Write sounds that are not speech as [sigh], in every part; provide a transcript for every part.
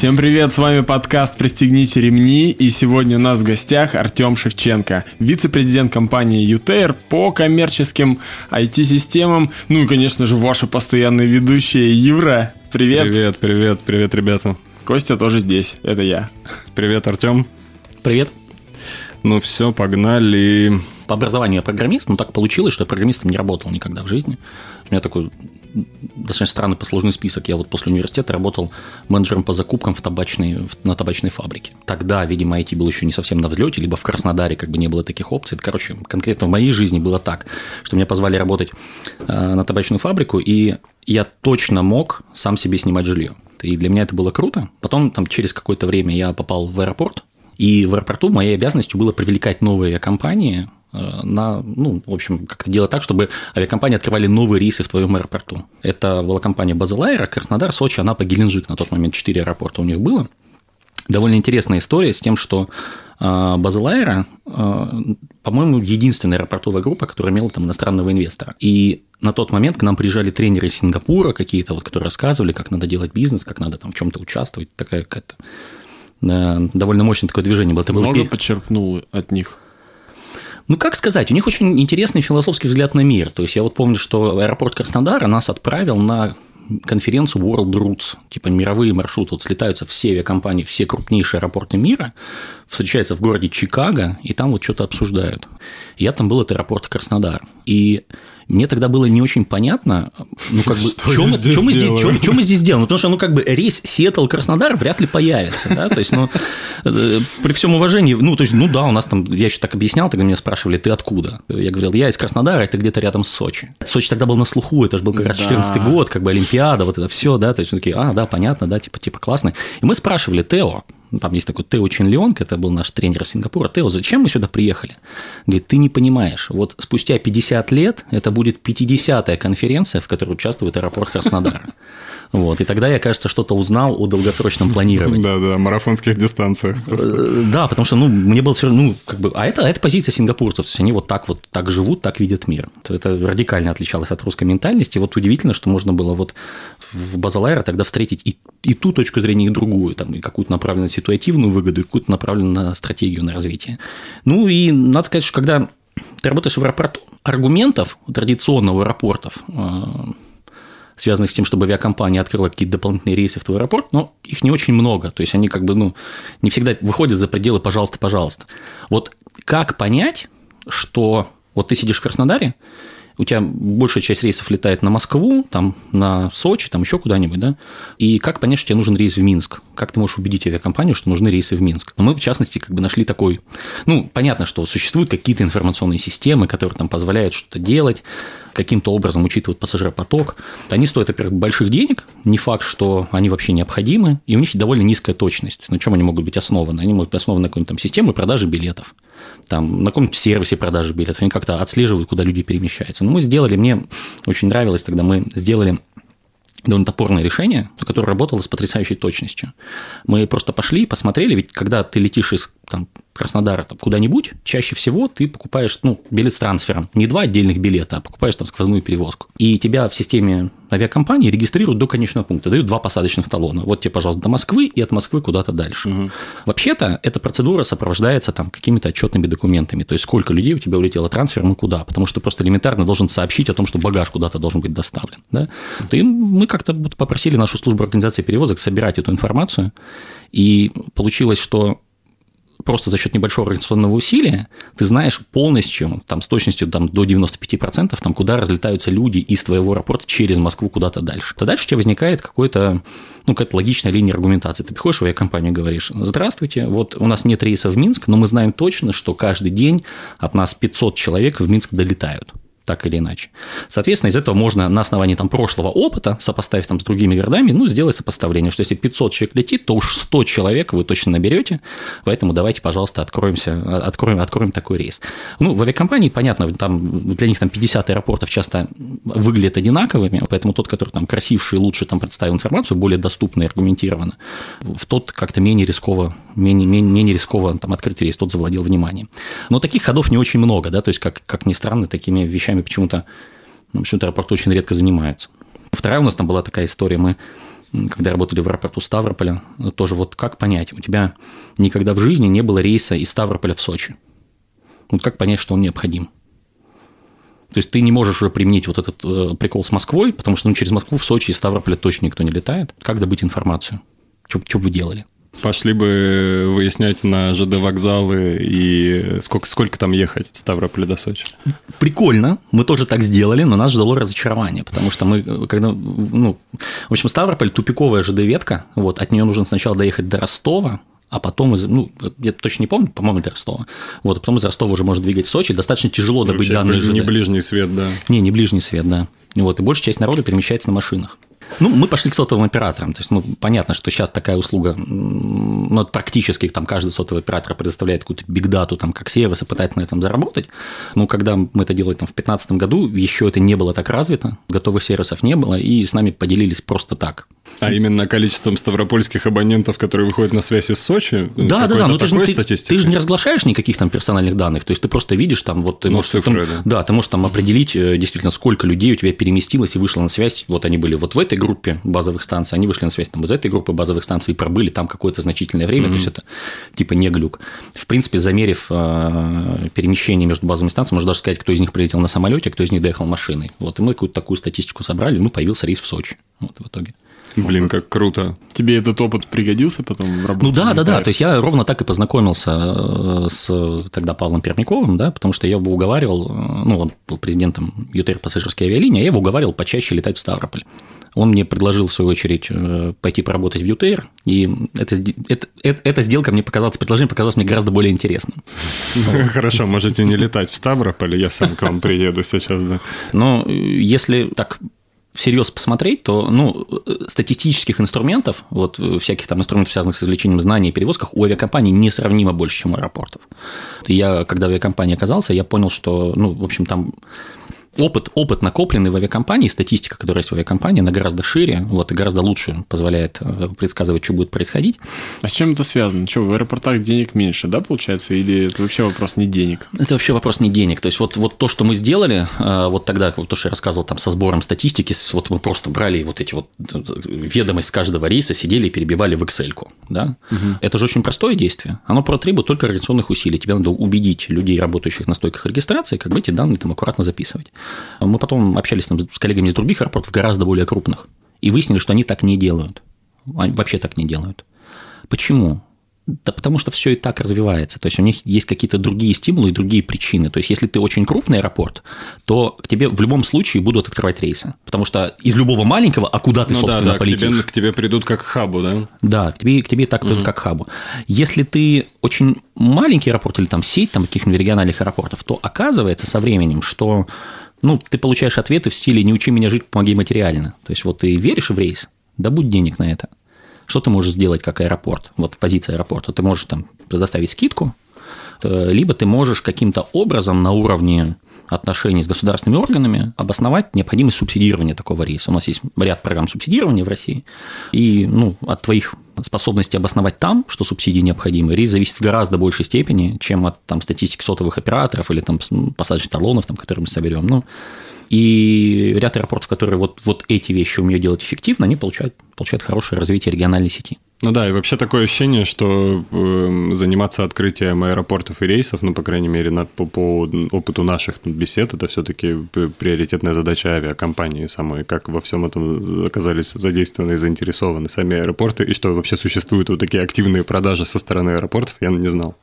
Всем привет, с вами подкаст «Пристегните ремни» и сегодня у нас в гостях Артем Шевченко, вице-президент компании UTR по коммерческим IT-системам, ну и, конечно же, ваши постоянные ведущие Юра. Привет. Привет, привет, привет, ребята. Костя тоже здесь, это я. Привет, Артем. Привет. Ну все, погнали. По образованию я программист, но так получилось, что я программистом не работал никогда в жизни. У меня такой достаточно странный послужный список. Я вот после университета работал менеджером по закупкам в табачной, на табачной фабрике. Тогда, видимо, IT был еще не совсем на взлете, либо в Краснодаре как бы не было таких опций. Короче, конкретно в моей жизни было так, что меня позвали работать э, на табачную фабрику, и я точно мог сам себе снимать жилье. И для меня это было круто. Потом, там, через какое-то время я попал в аэропорт, и в аэропорту моей обязанностью было привлекать новые компании на, ну, в общем, как-то делать так, чтобы авиакомпании открывали новые рейсы в твоем аэропорту. Это была компания Базелайра, Краснодар, Сочи, Анапа, Геленджик. На тот момент 4 аэропорта у них было. Довольно интересная история с тем, что э, Базелайра, э, по-моему, единственная аэропортовая группа, которая имела там иностранного инвестора. И на тот момент к нам приезжали тренеры из Сингапура какие-то, вот, которые рассказывали, как надо делать бизнес, как надо там в чем-то участвовать. Такая какая-то довольно мощное такое движение было. Это Много было... почерпнул от них? Ну, как сказать, у них очень интересный философский взгляд на мир. То есть, я вот помню, что аэропорт Краснодара нас отправил на конференцию World Routes, типа мировые маршруты, вот слетаются все авиакомпании, все крупнейшие аэропорты мира, встречаются в городе Чикаго, и там вот что-то обсуждают. Я там был, это аэропорт Краснодар. И мне тогда было не очень понятно, ну, как бы, что, мы, здесь мы, здесь, что мы здесь делаем. Ну, потому что, ну, как бы, рейс Сиэтл-Краснодар вряд ли появится, да, то есть, ну, э, при всем уважении, ну, то есть, ну, да, у нас там, я еще так объяснял, тогда меня спрашивали, ты откуда? Я говорил, я из Краснодара, это где-то рядом с Сочи. Сочи тогда был на слуху, это же был как раз 14 да. год, как бы, Олимпиада, вот это все, да, то есть, такие, а, да, понятно, да, типа, типа, классно. И мы спрашивали Тео, там есть такой Тео Чин Леонг, это был наш тренер Сингапура. Тео, зачем мы сюда приехали? Говорит, ты не понимаешь, вот спустя 50 лет это будет 50-я конференция, в которой участвует аэропорт Краснодара. [laughs] Вот. И тогда я, кажется, что-то узнал о долгосрочном планировании. Да, да, марафонских дистанциях. Э, да, потому что, ну, мне было все ну, как бы, а это, а это позиция сингапурцев, то есть они вот так вот так живут, так видят мир. Это радикально отличалось от русской ментальности. Вот удивительно, что можно было вот в Базалайре тогда встретить и, и ту точку зрения, и другую, там, и какую-то направленную на ситуативную выгоду, и какую-то направленную на стратегию, на развитие. Ну, и надо сказать, что когда ты работаешь в аэропорту, аргументов традиционного аэропортов э, связанных с тем, чтобы авиакомпания открыла какие-то дополнительные рейсы в твой аэропорт, но их не очень много. То есть они как бы, ну, не всегда выходят за пределы «пожалуйста, пожалуйста». Вот как понять, что вот ты сидишь в Краснодаре, у тебя большая часть рейсов летает на Москву, там, на Сочи, там еще куда-нибудь, да, и как понять, что тебе нужен рейс в Минск? Как ты можешь убедить авиакомпанию, что нужны рейсы в Минск? Мы, в частности, как бы нашли такой, ну, понятно, что существуют какие-то информационные системы, которые там позволяют что-то делать, каким-то образом учитывают пассажиропоток. Они стоят, во-первых, больших денег, не факт, что они вообще необходимы, и у них довольно низкая точность. На чем они могут быть основаны? Они могут быть основаны на какой-нибудь там системе продажи билетов, там, на каком-нибудь сервисе продажи билетов, они как-то отслеживают, куда люди перемещаются. Но мы сделали, мне очень нравилось тогда, мы сделали довольно топорное решение, которое работало с потрясающей точностью. Мы просто пошли и посмотрели, ведь когда ты летишь из там, Краснодара там, куда-нибудь, чаще всего ты покупаешь ну, билет с трансфером. Не два отдельных билета, а покупаешь там сквозную перевозку. И тебя в системе авиакомпании регистрируют до конечного пункта, дают два посадочных талона. Вот тебе, пожалуйста, до Москвы и от Москвы куда-то дальше. Угу. Вообще-то эта процедура сопровождается там какими-то отчетными документами, то есть сколько людей у тебя улетело трансфером и куда, потому что просто элементарно должен сообщить о том, что багаж куда-то должен быть доставлен. Да? То и мы как-то попросили нашу службу организации перевозок собирать эту информацию, и получилось, что просто за счет небольшого организационного усилия ты знаешь полностью, там, с точностью там, до 95%, там, куда разлетаются люди из твоего аэропорта через Москву куда-то дальше. То дальше у тебя возникает какой-то, ну, какая-то логичная линия аргументации. Ты приходишь в авиакомпанию и говоришь, здравствуйте, вот у нас нет рейса в Минск, но мы знаем точно, что каждый день от нас 500 человек в Минск долетают так или иначе. Соответственно, из этого можно на основании там, прошлого опыта, сопоставив там, с другими городами, ну, сделать сопоставление, что если 500 человек летит, то уж 100 человек вы точно наберете, поэтому давайте, пожалуйста, откроемся, откроем, откроем такой рейс. Ну, в авиакомпании, понятно, там, для них там 50 аэропортов часто выглядят одинаковыми, поэтому тот, который там красивший, лучше там представил информацию, более доступно и аргументированно, в тот как-то менее рисково, менее, менее, менее рисково там открыть рейс, тот завладел вниманием. Но таких ходов не очень много, да, то есть, как, как ни странно, такими вещами почему-то ну, почему-то аэропорт очень редко занимается. Вторая у нас там была такая история, мы когда работали в аэропорту Ставрополя, тоже вот как понять, у тебя никогда в жизни не было рейса из Ставрополя в Сочи. Вот как понять, что он необходим? То есть ты не можешь уже применить вот этот э, прикол с Москвой, потому что ну, через Москву в Сочи и Ставрополя точно никто не летает. Как добыть информацию? Что бы вы делали? Пошли бы выяснять на ЖД вокзалы и сколько, сколько там ехать с Ставрополя до Сочи. Прикольно, мы тоже так сделали, но нас ждало разочарование, потому что мы, когда, ну, в общем, Ставрополь тупиковая ЖД-ветка, вот, от нее нужно сначала доехать до Ростова, а потом из, ну, я точно не помню, по-моему, до Ростова. Вот, а потом из Ростова уже может двигать в Сочи. Достаточно тяжело добыть Вообще, данные. Не ЖД. ближний свет, да. Не, не ближний свет, да. Вот, и большая часть народа перемещается на машинах. Ну, мы пошли к сотовым операторам. То есть, ну, понятно, что сейчас такая услуга, ну, практически там каждый сотовый оператор предоставляет какую-то бигдату, там, как сервис, и пытается на этом заработать. Но когда мы это делали там, в 2015 году, еще это не было так развито, готовых сервисов не было, и с нами поделились просто так. А именно количеством ставропольских абонентов, которые выходят на связь из Сочи? Да, да, да, но ты же, ты, ты же не разглашаешь никаких там персональных данных, то есть ты просто видишь там, вот ты Ну, можешь, цифры, там- да. да, ты можешь там определить э, действительно, сколько людей у тебя переместилось и вышло на связь, вот они были вот в этой группе базовых станций, они вышли на связь там из этой группы базовых станций и пробыли там какое-то значительное время, то есть это типа не глюк. В принципе, замерив э, перемещение между базовыми станциями, можно даже сказать, кто из них прилетел на самолете, кто из них доехал машиной. Вот, и мы какую-то такую статистику собрали, ну, появился рейс в Сочи. Вот, в итоге. Блин, как круто. Тебе этот опыт пригодился потом в работе? Ну да, да, да. То есть я ровно так и познакомился э, с тогда Павлом Пермяковым, да, потому что я его уговаривал, э, ну, он был президентом ЮТР пассажирской авиалинии, а я его уговаривал почаще летать в Ставрополь. Он мне предложил, в свою очередь, э, пойти поработать в ЮТР, и это, это, это- эта сделка мне показалась, предложение показалось мне гораздо более интересным. [laughs] Хорошо, можете не летать в Ставрополь, я сам к вам приеду сейчас, да. Но если так всерьез посмотреть, то ну, статистических инструментов, вот э, всяких там инструментов, связанных с извлечением знаний и перевозках, у авиакомпаний несравнимо больше, чем у аэропортов. Я, когда в авиакомпании оказался, я понял, что, ну, в общем, там опыт, опыт накопленный в авиакомпании, статистика, которая есть в авиакомпании, она гораздо шире, вот, и гораздо лучше позволяет э, предсказывать, что будет происходить. А с чем это связано? Что, в аэропортах денег меньше, да, получается? Или это вообще вопрос не денег? Это вообще вопрос не денег. То есть, вот, вот то, что мы сделали, э, вот тогда, вот то, что я рассказывал там со сбором статистики, вот мы просто брали вот эти вот э, ведомость с каждого рейса, сидели и перебивали в excel да? Это же очень простое действие. Оно требует только организационных усилий. Тебе надо убедить людей, работающих на стойках регистрации, как бы эти данные там аккуратно записывать. Мы потом общались там с коллегами из других аэропортов, гораздо более крупных, и выяснили, что они так не делают. Они вообще так не делают. Почему? Да потому что все и так развивается. То есть у них есть какие-то другие стимулы и другие причины. То есть если ты очень крупный аэропорт, то к тебе в любом случае будут открывать рейсы. Потому что из любого маленького, а куда ты, Ну да, собственно, да, к полетишь? тебе, к тебе придут как к хабу, да? Да, к тебе, к тебе так придут как к хабу. Если ты очень маленький аэропорт или там сеть там, каких-нибудь региональных аэропортов, то оказывается со временем, что ну, ты получаешь ответы в стиле «не учи меня жить, помоги материально». То есть, вот ты веришь в рейс, добудь денег на это. Что ты можешь сделать как аэропорт, вот в позиции аэропорта? Ты можешь там предоставить скидку, э, либо ты можешь каким-то образом на уровне отношений с государственными органами обосновать необходимость субсидирования такого рейса. У нас есть ряд программ субсидирования в России, и ну, от твоих способностей обосновать там, что субсидии необходимы, рейс зависит в гораздо большей степени, чем от там, статистики сотовых операторов или там, м, посадочных талонов, там, которые мы соберем. Ну, и ряд аэропортов, которые вот, вот эти вещи умеют делать эффективно, они получают, получают хорошее развитие региональной сети. Ну да, и вообще такое ощущение, что эм, заниматься открытием аэропортов и рейсов, ну, по крайней мере, на, по, по опыту наших бесед, это все-таки приоритетная задача авиакомпании самой. Как во всем этом оказались задействованы и заинтересованы сами аэропорты, и что вообще существуют вот такие активные продажи со стороны аэропортов, я не знал.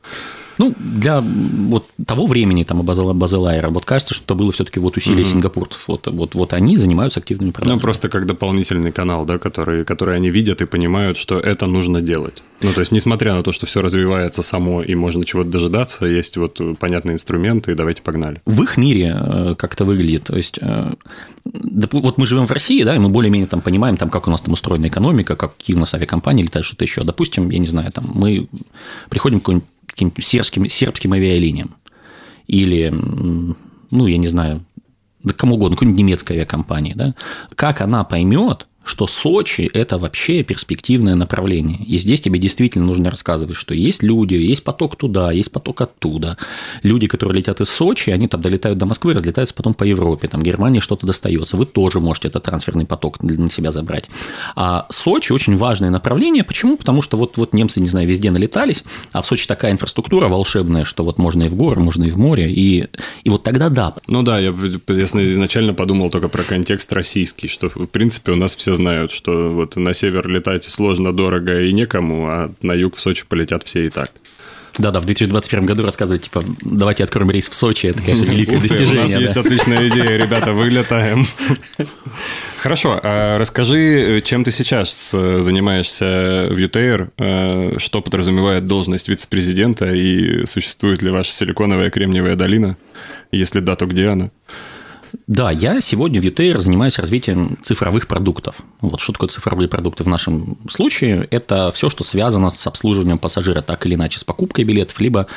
Ну, для вот того времени, там, Базел- Базелайра, вот кажется, что это было все-таки вот усилия сингапурцев. Вот, вот, вот они занимаются активными продажами. Ну, просто как дополнительный канал, да, который, который они видят и понимают, что это нужно делать. Ну, то есть, несмотря на то, что все развивается само и можно чего-то дожидаться, есть вот понятные инструменты, и давайте погнали. в их мире э, как это выглядит. То есть, э, вот мы живем в России, да, и мы более-менее там понимаем, там, как у нас там устроена экономика, как- какие у нас авиакомпании летают, что-то еще. Допустим, я не знаю, там, мы приходим к каким-нибудь каким-нибудь сербским, сербским авиалиниям. Или, ну, я не знаю, да кому угодно, какой-нибудь немецкой авиакомпании, да, как она поймет, что Сочи – это вообще перспективное направление. И здесь тебе действительно нужно рассказывать, что есть люди, есть поток туда, есть поток оттуда. Люди, которые летят из Сочи, они там долетают до Москвы, разлетаются потом по Европе, там Германии что-то достается. Вы тоже можете этот трансферный поток на себя забрать. А Сочи очень важное направление. Почему? Потому что вот, вот немцы, не знаю, везде налетались, а в Сочи такая инфраструктура волшебная, что вот можно и в горы, можно и в море, и, и вот тогда да. Ну да, я, я изначально подумал только про контекст российский, что в принципе у нас все знают, что вот на север летать сложно, дорого и некому, а на юг в Сочи полетят все и так. Да-да, в 2021 году рассказывать, типа, давайте откроем рейс в Сочи, это, конечно, великое достижение. У нас есть отличная идея, ребята, вылетаем. Хорошо, а расскажи, чем ты сейчас занимаешься в UTR, а что подразумевает должность вице-президента и существует ли ваша силиконовая кремниевая долина? Если да, то где она? Да, я сегодня в UTR занимаюсь развитием цифровых продуктов. Вот что такое цифровые продукты в нашем случае? Это все, что связано с обслуживанием пассажира так или иначе, с покупкой билетов, либо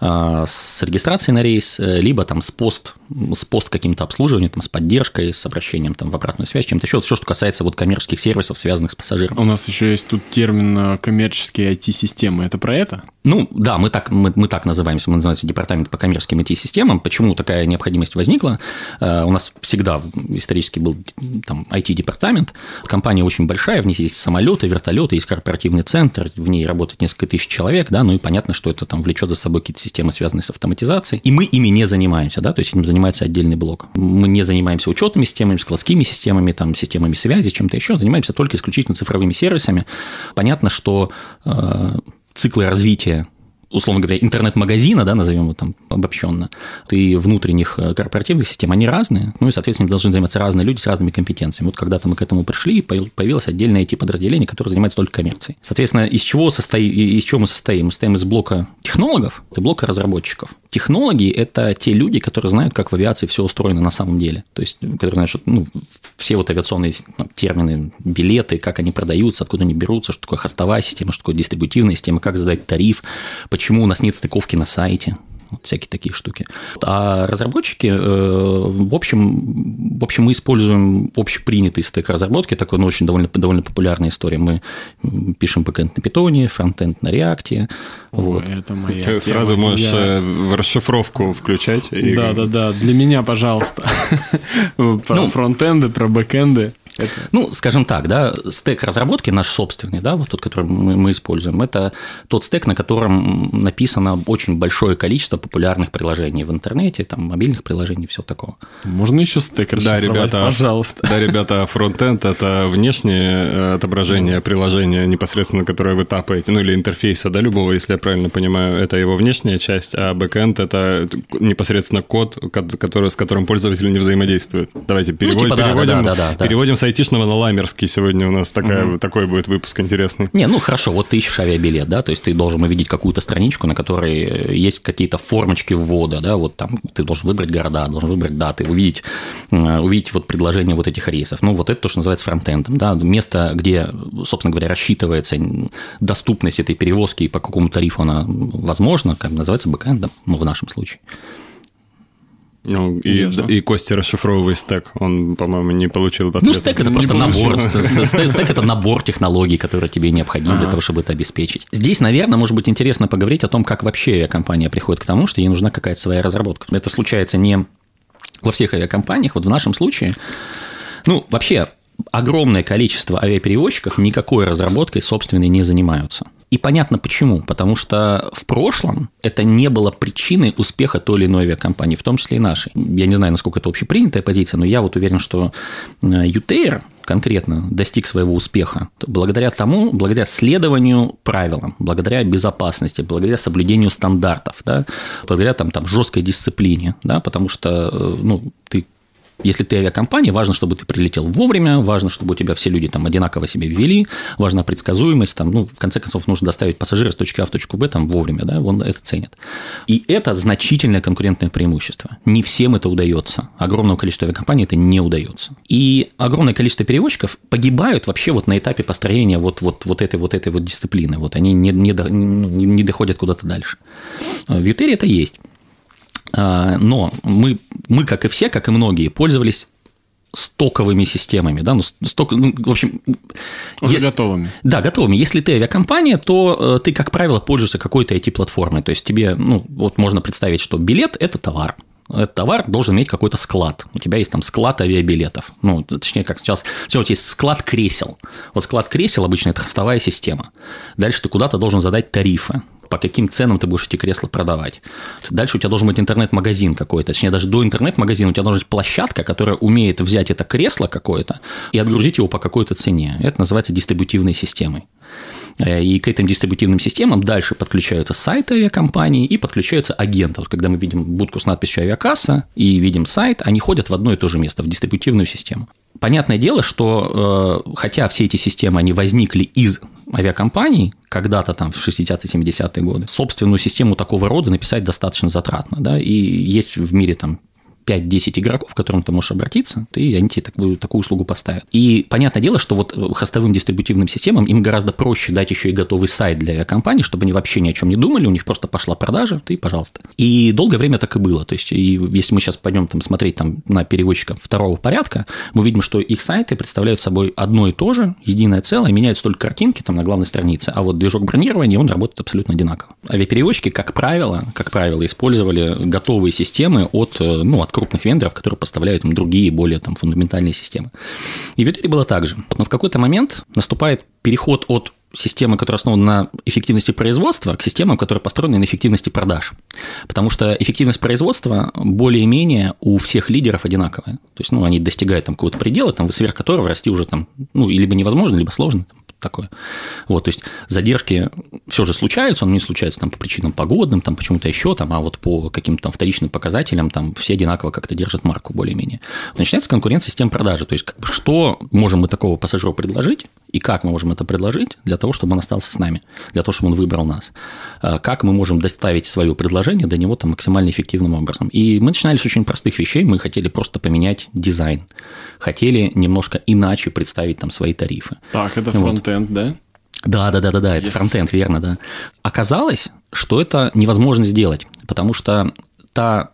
а, с регистрацией на рейс, э, либо там с пост, с пост каким-то обслуживанием, там, с поддержкой, с обращением там, в обратную связь, чем-то еще, все, что касается вот коммерческих сервисов, связанных с пассажиром. У нас еще есть тут термин э, коммерческие IT-системы. Это про это? Ну, да, мы так, мы, мы так называемся, мы называемся департамент по коммерческим IT-системам. Почему такая необходимость возникла? Э, у нас всегда исторически был там IT-департамент. Компания очень большая, в ней есть самолеты, вертолеты, есть корпоративный центр, в ней работает несколько тысяч человек, да, ну и понятно, что это там влечет за собой какие-то системы, связанные с автоматизацией, и мы ими не занимаемся, да, то есть этим занимается отдельный блок. Мы не занимаемся учетными системами, складскими системами, там, системами связи, чем-то еще, занимаемся только исключительно цифровыми сервисами. Понятно, что э, циклы развития условно говоря, интернет-магазина, да, назовем его там обобщенно, и внутренних э, корпоративных систем, они разные, ну и, соответственно, должны заниматься разные люди с разными компетенциями. Вот когда-то мы к этому пришли, появилось отдельное IT-подразделение, которое занимается только коммерцией. Соответственно, из чего, состоит, из чего мы состоим? Мы состоим из блока технологов и блока разработчиков. Технологи – это те люди, которые знают, как в авиации все устроено на самом деле. То есть, которые знают, что ну, все вот авиационные термины, билеты, как они продаются, откуда они берутся, что такое хостовая система, что такое дистрибутивная система, как задать тариф, почему у нас нет стыковки на сайте, вот всякие такие штуки. А разработчики, э, в общем, в общем, мы используем общепринятый стек разработки, такой, ну, очень довольно, довольно популярная история. Мы пишем бэкэнд на питоне, фронтенд на реакте. Вот. Это моя Ты сразу можешь я... в расшифровку включать. И... Да, да, да. Для меня, пожалуйста. [laughs] Про ну, фронтенды, про бэкенды. Это... Ну, скажем так, да, стек разработки наш собственный, да, вот тот, который мы, мы используем, это тот стек, на котором написано очень большое количество популярных приложений в интернете, там, мобильных приложений, все такого. Можно еще стек Да, ребята, пожалуйста. Да, ребята, фронтенд – это внешнее э, отображение приложения непосредственно, которое вы тапаете, ну, или интерфейса, да, любого, если я правильно понимаю, это его внешняя часть, а бэкэнд – это непосредственно код, который, с которым пользователь не взаимодействует. Давайте переводим, ну, типа, переводим, да, да, да, переводим с айтишного на ламерский сегодня у нас такая, угу. такой будет выпуск интересный. Не, ну хорошо, вот ты ищешь авиабилет, да, то есть ты должен увидеть какую-то страничку, на которой есть какие-то формочки ввода, да, вот там ты должен выбрать города, должен выбрать даты, увидеть, э, увидеть вот предложение вот этих рейсов. Ну, вот это то, что называется фронтендом, да, место, где, собственно говоря, рассчитывается доступность этой перевозки и по какому тарифу она возможна, как называется бэкэндом, ну, в нашем случае. Ну, и, и Костя расшифровывает стек, он, по-моему, не получил ответа. Ну, стек – это просто набор, [laughs] стек – это набор технологий, которые тебе необходимы для того, чтобы это обеспечить. Здесь, наверное, может быть интересно поговорить о том, как вообще авиакомпания приходит к тому, что ей нужна какая-то своя разработка. Это случается не во всех авиакомпаниях, вот в нашем случае, ну, вообще, огромное количество авиаперевозчиков никакой разработкой собственной не занимаются. И понятно почему. Потому что в прошлом это не было причиной успеха той или иной авиакомпании, в том числе и нашей. Я не знаю, насколько это общепринятая позиция, но я вот уверен, что UTR э, конкретно достиг своего успеха благодаря тому, благодаря следованию правилам, благодаря безопасности, благодаря соблюдению стандартов, да, благодаря там, там жесткой дисциплине, да, потому что э, ну, ты если ты авиакомпания, важно, чтобы ты прилетел вовремя, важно, чтобы у тебя все люди там одинаково себя вели, важна предсказуемость, там, ну, в конце концов, нужно доставить пассажира с точки А в точку Б там вовремя, да, он это ценит. И это значительное конкурентное преимущество. Не всем это удается. Огромному количеству авиакомпаний это не удается. И огромное количество перевозчиков погибают вообще вот на этапе построения вот, вот, вот этой вот этой вот дисциплины. Вот они не, не, не, не доходят куда-то дальше. В Ютере это есть. А, но мы, мы, как и все, как и многие, пользовались стоковыми системами, да, ну, сток, ну в общем... Уже если, готовыми. Да, готовыми. Если ты авиакомпания, то э, ты, как правило, пользуешься какой-то IT-платформой, то есть тебе, ну, вот можно представить, что билет – это товар, этот товар должен иметь какой-то склад. У тебя есть там склад авиабилетов. Ну, точнее, как сейчас. У тебя есть склад кресел. Вот склад кресел обычно это хостовая система. Дальше ты куда-то должен задать тарифы по каким ценам ты будешь эти кресла продавать. Дальше у тебя должен быть интернет-магазин какой-то, точнее, даже до интернет-магазина у тебя должна быть площадка, которая умеет взять это кресло какое-то и отгрузить его по какой-то цене. Это называется дистрибутивной системой. Э, и к этим дистрибутивным системам дальше подключаются сайты авиакомпании и подключаются агенты. Вот когда мы видим будку с надписью «Авиакасса» и видим сайт, они ходят в одно и то же место, в дистрибутивную систему. Понятное дело, что э, хотя все эти системы, они возникли из авиакомпаний когда-то там в 60-е, 70-е годы, собственную систему такого рода написать достаточно затратно, да, и есть в мире там 5-10 игроков, к которым ты можешь обратиться, и они тебе такую, такую услугу поставят. И понятное дело, что вот хостовым дистрибутивным системам им гораздо проще дать еще и готовый сайт для компании, чтобы они вообще ни о чем не думали, у них просто пошла продажа, ты, пожалуйста. И долгое время так и было. То есть, и если мы сейчас пойдем там смотреть там, на переводчиков второго порядка, мы видим, что их сайты представляют собой одно и то же, единое целое, меняются только картинки там на главной странице, а вот движок бронирования, он работает абсолютно одинаково. Авиапереводчики, как правило, как правило, использовали готовые системы от, ну, от крупных вендоров, которые поставляют им другие, более там, фундаментальные системы. И в итоге было так же. Но в какой-то момент наступает переход от системы, которая основана на эффективности производства, к системам, которые построены на эффективности продаж. Потому что эффективность производства более-менее у всех лидеров одинаковая. То есть, ну, они достигают там какого-то предела, там, сверх которого расти уже там, ну, либо невозможно, либо сложно такое. Вот, то есть задержки все же случаются, но не случаются там по причинам погодным, там почему-то еще, там, а вот по каким-то там вторичным показателям там все одинаково как-то держат марку более-менее. Начинается конкуренция с тем продажи, то есть как бы, что можем мы такого пассажиру предложить, и как мы можем это предложить для того, чтобы он остался с нами, для того, чтобы он выбрал нас. А как мы можем доставить свое предложение до него там, максимально эффективным образом. И мы начинали с очень простых вещей, мы хотели просто поменять дизайн, хотели немножко иначе представить там свои тарифы. Так, это вот. Да? Да, да, да, да, да, yes. это фронтенд, верно, да. Оказалось, что это невозможно сделать, потому что та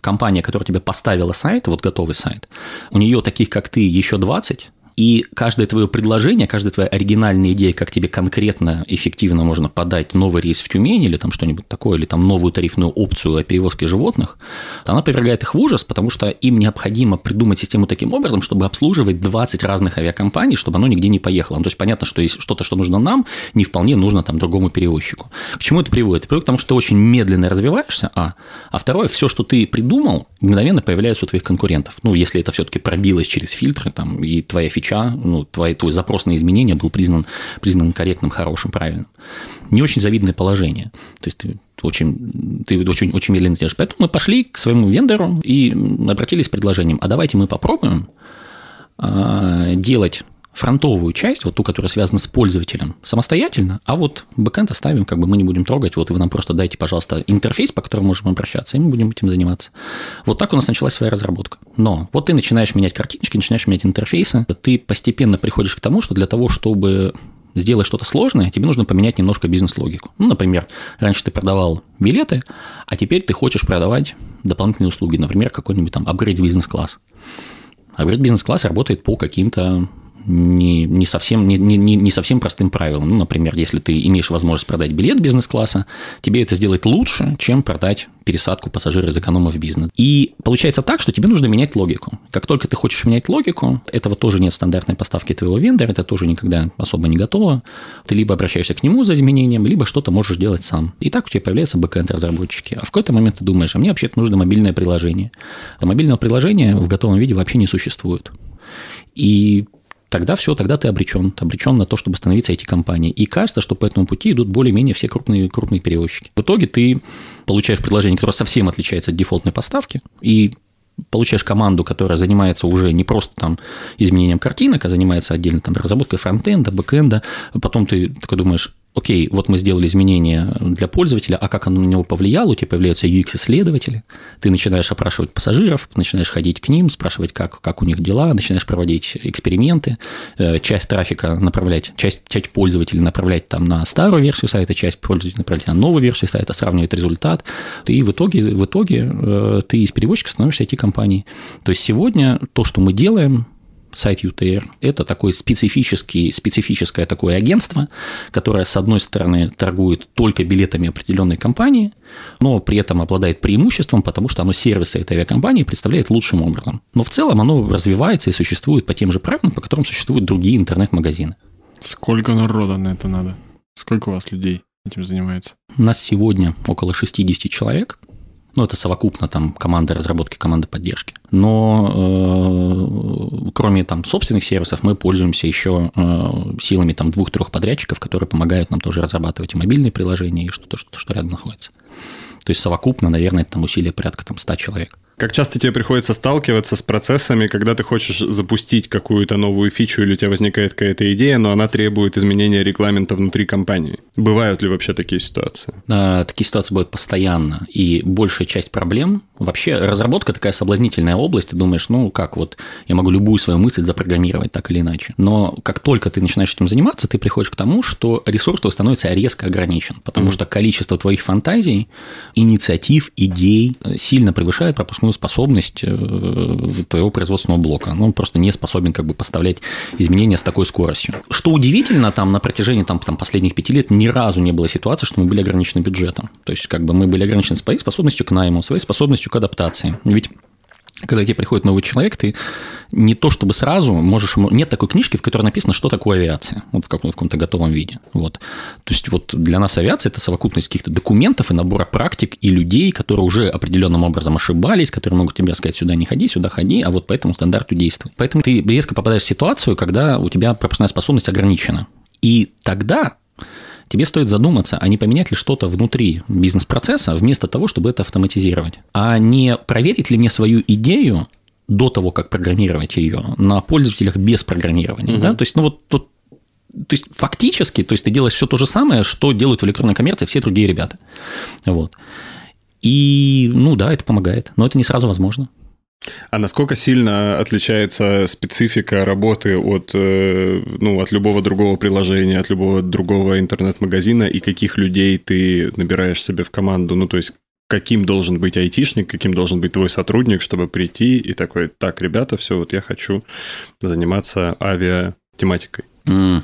компания, которая тебе поставила сайт, вот готовый сайт, у нее таких, как ты, еще 20, и каждое твое предложение, каждая твоя оригинальная идея, как тебе конкретно, эффективно можно подать новый рейс в Тюмень или там что-нибудь такое, или там новую тарифную опцию о перевозке животных, она повергает их в ужас, потому что им необходимо придумать систему таким образом, чтобы обслуживать 20 разных авиакомпаний, чтобы оно нигде не поехало. Ну, то есть понятно, что есть что-то, что нужно нам, не вполне нужно там другому перевозчику. К чему это приводит? Это приводит к тому, что ты очень медленно развиваешься, а. А второе, все, что ты придумал, мгновенно появляется у твоих конкурентов. Ну, если это все-таки пробилось через фильтры, там, и твоя фича фича, ну, твой, твой запрос на изменения был признан, признан корректным, хорошим, правильным. Не очень завидное положение. То есть ты очень, ты очень, очень медленно делаешь. Поэтому мы пошли к своему вендору и обратились с предложением, а давайте мы попробуем а, делать фронтовую часть, вот ту, которая связана с пользователем, самостоятельно, а вот бэкэнд оставим, как бы мы не будем трогать, вот вы нам просто дайте, пожалуйста, интерфейс, по которому можем обращаться, и мы будем этим заниматься. Вот так у нас началась своя разработка. Но вот ты начинаешь менять картиночки, начинаешь менять интерфейсы, ты постепенно приходишь к тому, что для того, чтобы сделать что-то сложное, тебе нужно поменять немножко бизнес-логику. Ну, например, раньше ты продавал билеты, а теперь ты хочешь продавать дополнительные услуги, например, какой-нибудь там апгрейд бизнес-класс. Апгрейд бизнес-класс работает по каким-то не, не, совсем, не, не, не совсем простым правилам. Ну, например, если ты имеешь возможность продать билет бизнес-класса, тебе это сделать лучше, чем продать пересадку пассажира из эконома в бизнес. И получается так, что тебе нужно менять логику. Как только ты хочешь менять логику, этого тоже нет стандартной поставки твоего вендора, это тоже никогда особо не готово. Ты либо обращаешься к нему за изменением, либо что-то можешь делать сам. И так у тебя появляются бэкэнд-разработчики. А в какой-то момент ты думаешь, а мне вообще-то нужно мобильное приложение. А мобильного приложения в готовом виде вообще не существует. И тогда все, тогда ты обречен, обречен на то, чтобы становиться эти компании. И кажется, что по этому пути идут более-менее все крупные, крупные перевозчики. В итоге ты получаешь предложение, которое совсем отличается от дефолтной поставки, и получаешь команду, которая занимается уже не просто там изменением картинок, а занимается отдельно там разработкой фронтенда, бэкенда, потом ты такой думаешь, окей, вот мы сделали изменения для пользователя, а как оно на него повлияло, у тебя появляются UX-исследователи, ты начинаешь опрашивать пассажиров, начинаешь ходить к ним, спрашивать, как, как у них дела, начинаешь проводить эксперименты, э, часть трафика направлять, часть, часть пользователей направлять там на старую версию сайта, часть пользователей направлять на новую версию сайта, сравнивать результат, и в итоге, в итоге э, ты из перевозчика становишься IT-компанией. То есть сегодня то, что мы делаем, сайт UTR – это такое специфический, специфическое такое агентство, которое, с одной стороны, торгует только билетами определенной компании, но при этом обладает преимуществом, потому что оно сервисы этой авиакомпании представляет лучшим образом. Но в целом оно развивается и существует по тем же правилам, по которым существуют другие интернет-магазины. Сколько народа на это надо? Сколько у вас людей этим занимается? У нас сегодня около 60 человек – ну, это совокупно там команда разработки, команда поддержки. Но э, кроме там собственных сервисов мы пользуемся еще э, силами там двух-трех подрядчиков, которые помогают нам тоже разрабатывать и мобильные приложения, и что-то, что, что рядом находится. То есть совокупно, наверное, это там усилия порядка там 100 человек. Как часто тебе приходится сталкиваться с процессами, когда ты хочешь запустить какую-то новую фичу или у тебя возникает какая-то идея, но она требует изменения регламента внутри компании? Бывают ли вообще такие ситуации? А, такие ситуации бывают постоянно. И большая часть проблем... Вообще, разработка такая соблазнительная область. Ты думаешь, ну как вот, я могу любую свою мысль запрограммировать так или иначе. Но как только ты начинаешь этим заниматься, ты приходишь к тому, что ресурс твой становится резко ограничен, потому mm-hmm. что количество твоих фантазий, инициатив, идей сильно превышает пропускную пропускную способность э, твоего производственного блока. Ну, он просто не способен как бы поставлять изменения с такой скоростью. Что удивительно, там на протяжении там, там, последних пяти лет ни разу не было ситуации, что мы были ограничены бюджетом. То есть, как бы мы были ограничены своей способностью к найму, своей способностью к адаптации. Ведь когда тебе приходит новый человек, ты не то чтобы сразу можешь... Нет такой книжки, в которой написано, что такое авиация, вот в, каком- каком-то готовом виде. Вот. То есть, вот для нас авиация – это совокупность каких-то документов и набора практик и людей, которые уже определенным образом ошибались, которые могут тебе сказать, сюда не ходи, сюда ходи, а вот по этому стандарту действуй. Поэтому ты резко попадаешь в ситуацию, когда у тебя пропускная способность ограничена. И тогда тебе стоит задуматься, а не поменять ли что-то внутри бизнес-процесса вместо того, чтобы это автоматизировать. А не проверить ли мне свою идею до того, как программировать ее, на пользователях без программирования. Угу. Да? То есть, ну вот тут то есть фактически, то есть ты делаешь все то же самое, что делают в электронной коммерции все другие ребята. Вот. И, ну да, это помогает, но это не сразу возможно. А насколько сильно отличается специфика работы от, э, ну, от любого другого приложения, от любого другого интернет-магазина, и каких людей ты набираешь себе в команду? Ну, то есть, каким должен быть айтишник, каким должен быть твой сотрудник, чтобы прийти и такой, так, ребята, все, вот я хочу заниматься авиатематикой.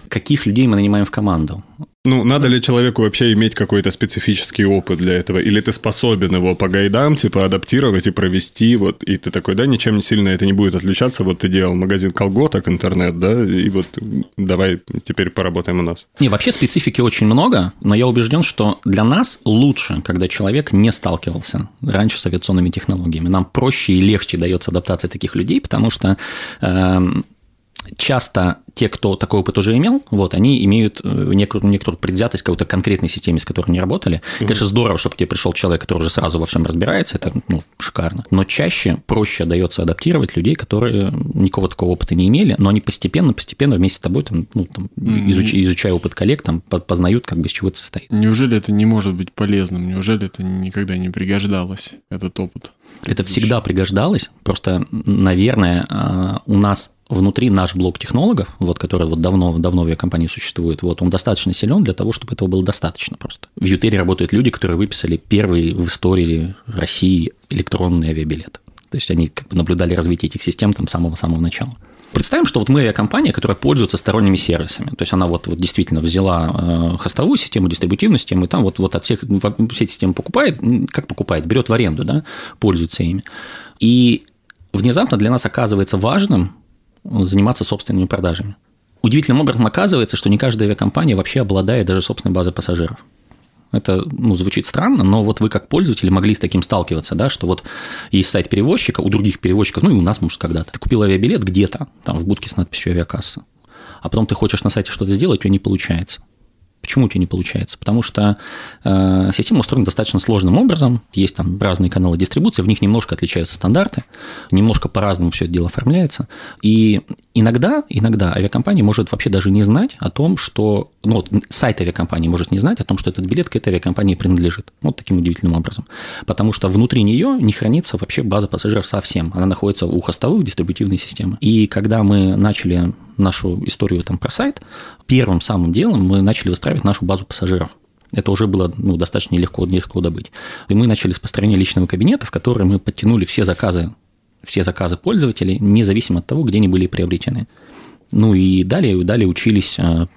Каких людей мы нанимаем в команду? Ну, надо ли человеку вообще иметь какой-то специфический опыт для этого? Или ты способен его по гайдам, типа, адаптировать и провести, вот, и ты такой, да, ничем не сильно это не будет отличаться, вот ты делал магазин колготок, интернет, да, и вот давай теперь поработаем у нас. Не, вообще специфики очень много, но я убежден, что для нас лучше, когда человек не сталкивался раньше с авиационными технологиями. Нам проще и легче дается адаптация таких людей, потому что э, часто те, кто такой опыт уже имел, вот, они имеют э, некоторую, некоторую предвзятость к какой-то конкретной системе, с которой они работали. Mm-hmm. Конечно, здорово, чтобы к тебе пришел человек, который уже сразу во всем разбирается, это ну, шикарно. Но чаще проще дается адаптировать людей, которые никакого такого опыта не имели, но они постепенно, постепенно вместе с тобой, там, ну, там, mm-hmm. изуч, изучая опыт коллег, там, познают, как бы, из чего это состоит. Неужели это не может быть полезным? Неужели это никогда не пригождалось, этот опыт? Это всегда пригождалось, просто, наверное, а, у нас внутри наш блок технологов, вот, который вот давно, давно в ее компании существует, вот, он достаточно силен для того, чтобы этого было достаточно просто. В Ютере работают люди, которые выписали первый в истории России электронный авиабилет. То есть они как бы наблюдали развитие этих систем там с самого-самого начала. Представим, что вот мы авиакомпания, которая пользуется сторонними сервисами. То есть она вот, вот действительно взяла э, хостовую систему, дистрибутивную систему, и там вот, вот от всех все эти системы покупает, как покупает, берет в аренду, да, пользуется ими. И внезапно для нас оказывается важным заниматься собственными продажами. Удивительным образом оказывается, что не каждая авиакомпания вообще обладает даже собственной базой пассажиров. Это ну, звучит странно, но вот вы как пользователи могли с таким сталкиваться, да, что вот есть сайт перевозчика, у других перевозчиков, ну и у нас, может, когда-то. Ты купил авиабилет где-то, там в будке с надписью авиакасса, а потом ты хочешь на сайте что-то сделать, у тебя не получается. Почему у тебя не получается? Потому что э, система устроена достаточно сложным образом, есть там разные каналы дистрибуции, в них немножко отличаются стандарты, немножко по-разному все это дело оформляется, и иногда, иногда авиакомпания может вообще даже не знать о том, что, ну, вот сайт авиакомпании может не знать о том, что этот билет к этой авиакомпании принадлежит, вот таким удивительным образом, потому что внутри нее не хранится вообще база пассажиров совсем, она находится у хостовых дистрибутивной системы, и когда мы начали нашу историю там про сайт, первым самым делом мы начали выстраивать нашу базу пассажиров. Это уже было ну, достаточно легко, легко добыть. И мы начали с построения личного кабинета, в который мы подтянули все заказы, все заказы пользователей, независимо от того, где они были приобретены. Ну и далее, далее учились, а,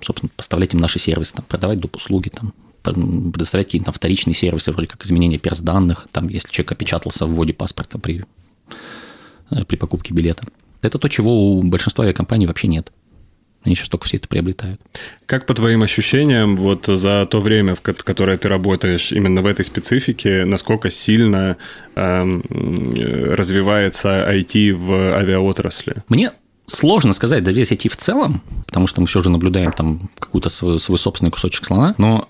собственно, поставлять им наши сервисы, там, продавать доп. услуги, там, предоставлять какие-то вторичные сервисы, вроде как изменение перс данных, там, если человек опечатался в вводе паспорта при, э, при покупке билета. Это то, чего у большинства авиакомпаний вообще нет. Они сейчас только все это приобретают. Как по твоим ощущениям, вот за то время, в которое ты работаешь именно в этой специфике, насколько сильно э, развивается IT в авиаотрасли? Мне сложно сказать, да весь IT в целом, потому что мы все же наблюдаем там какую-то свой, свой собственный кусочек слона, но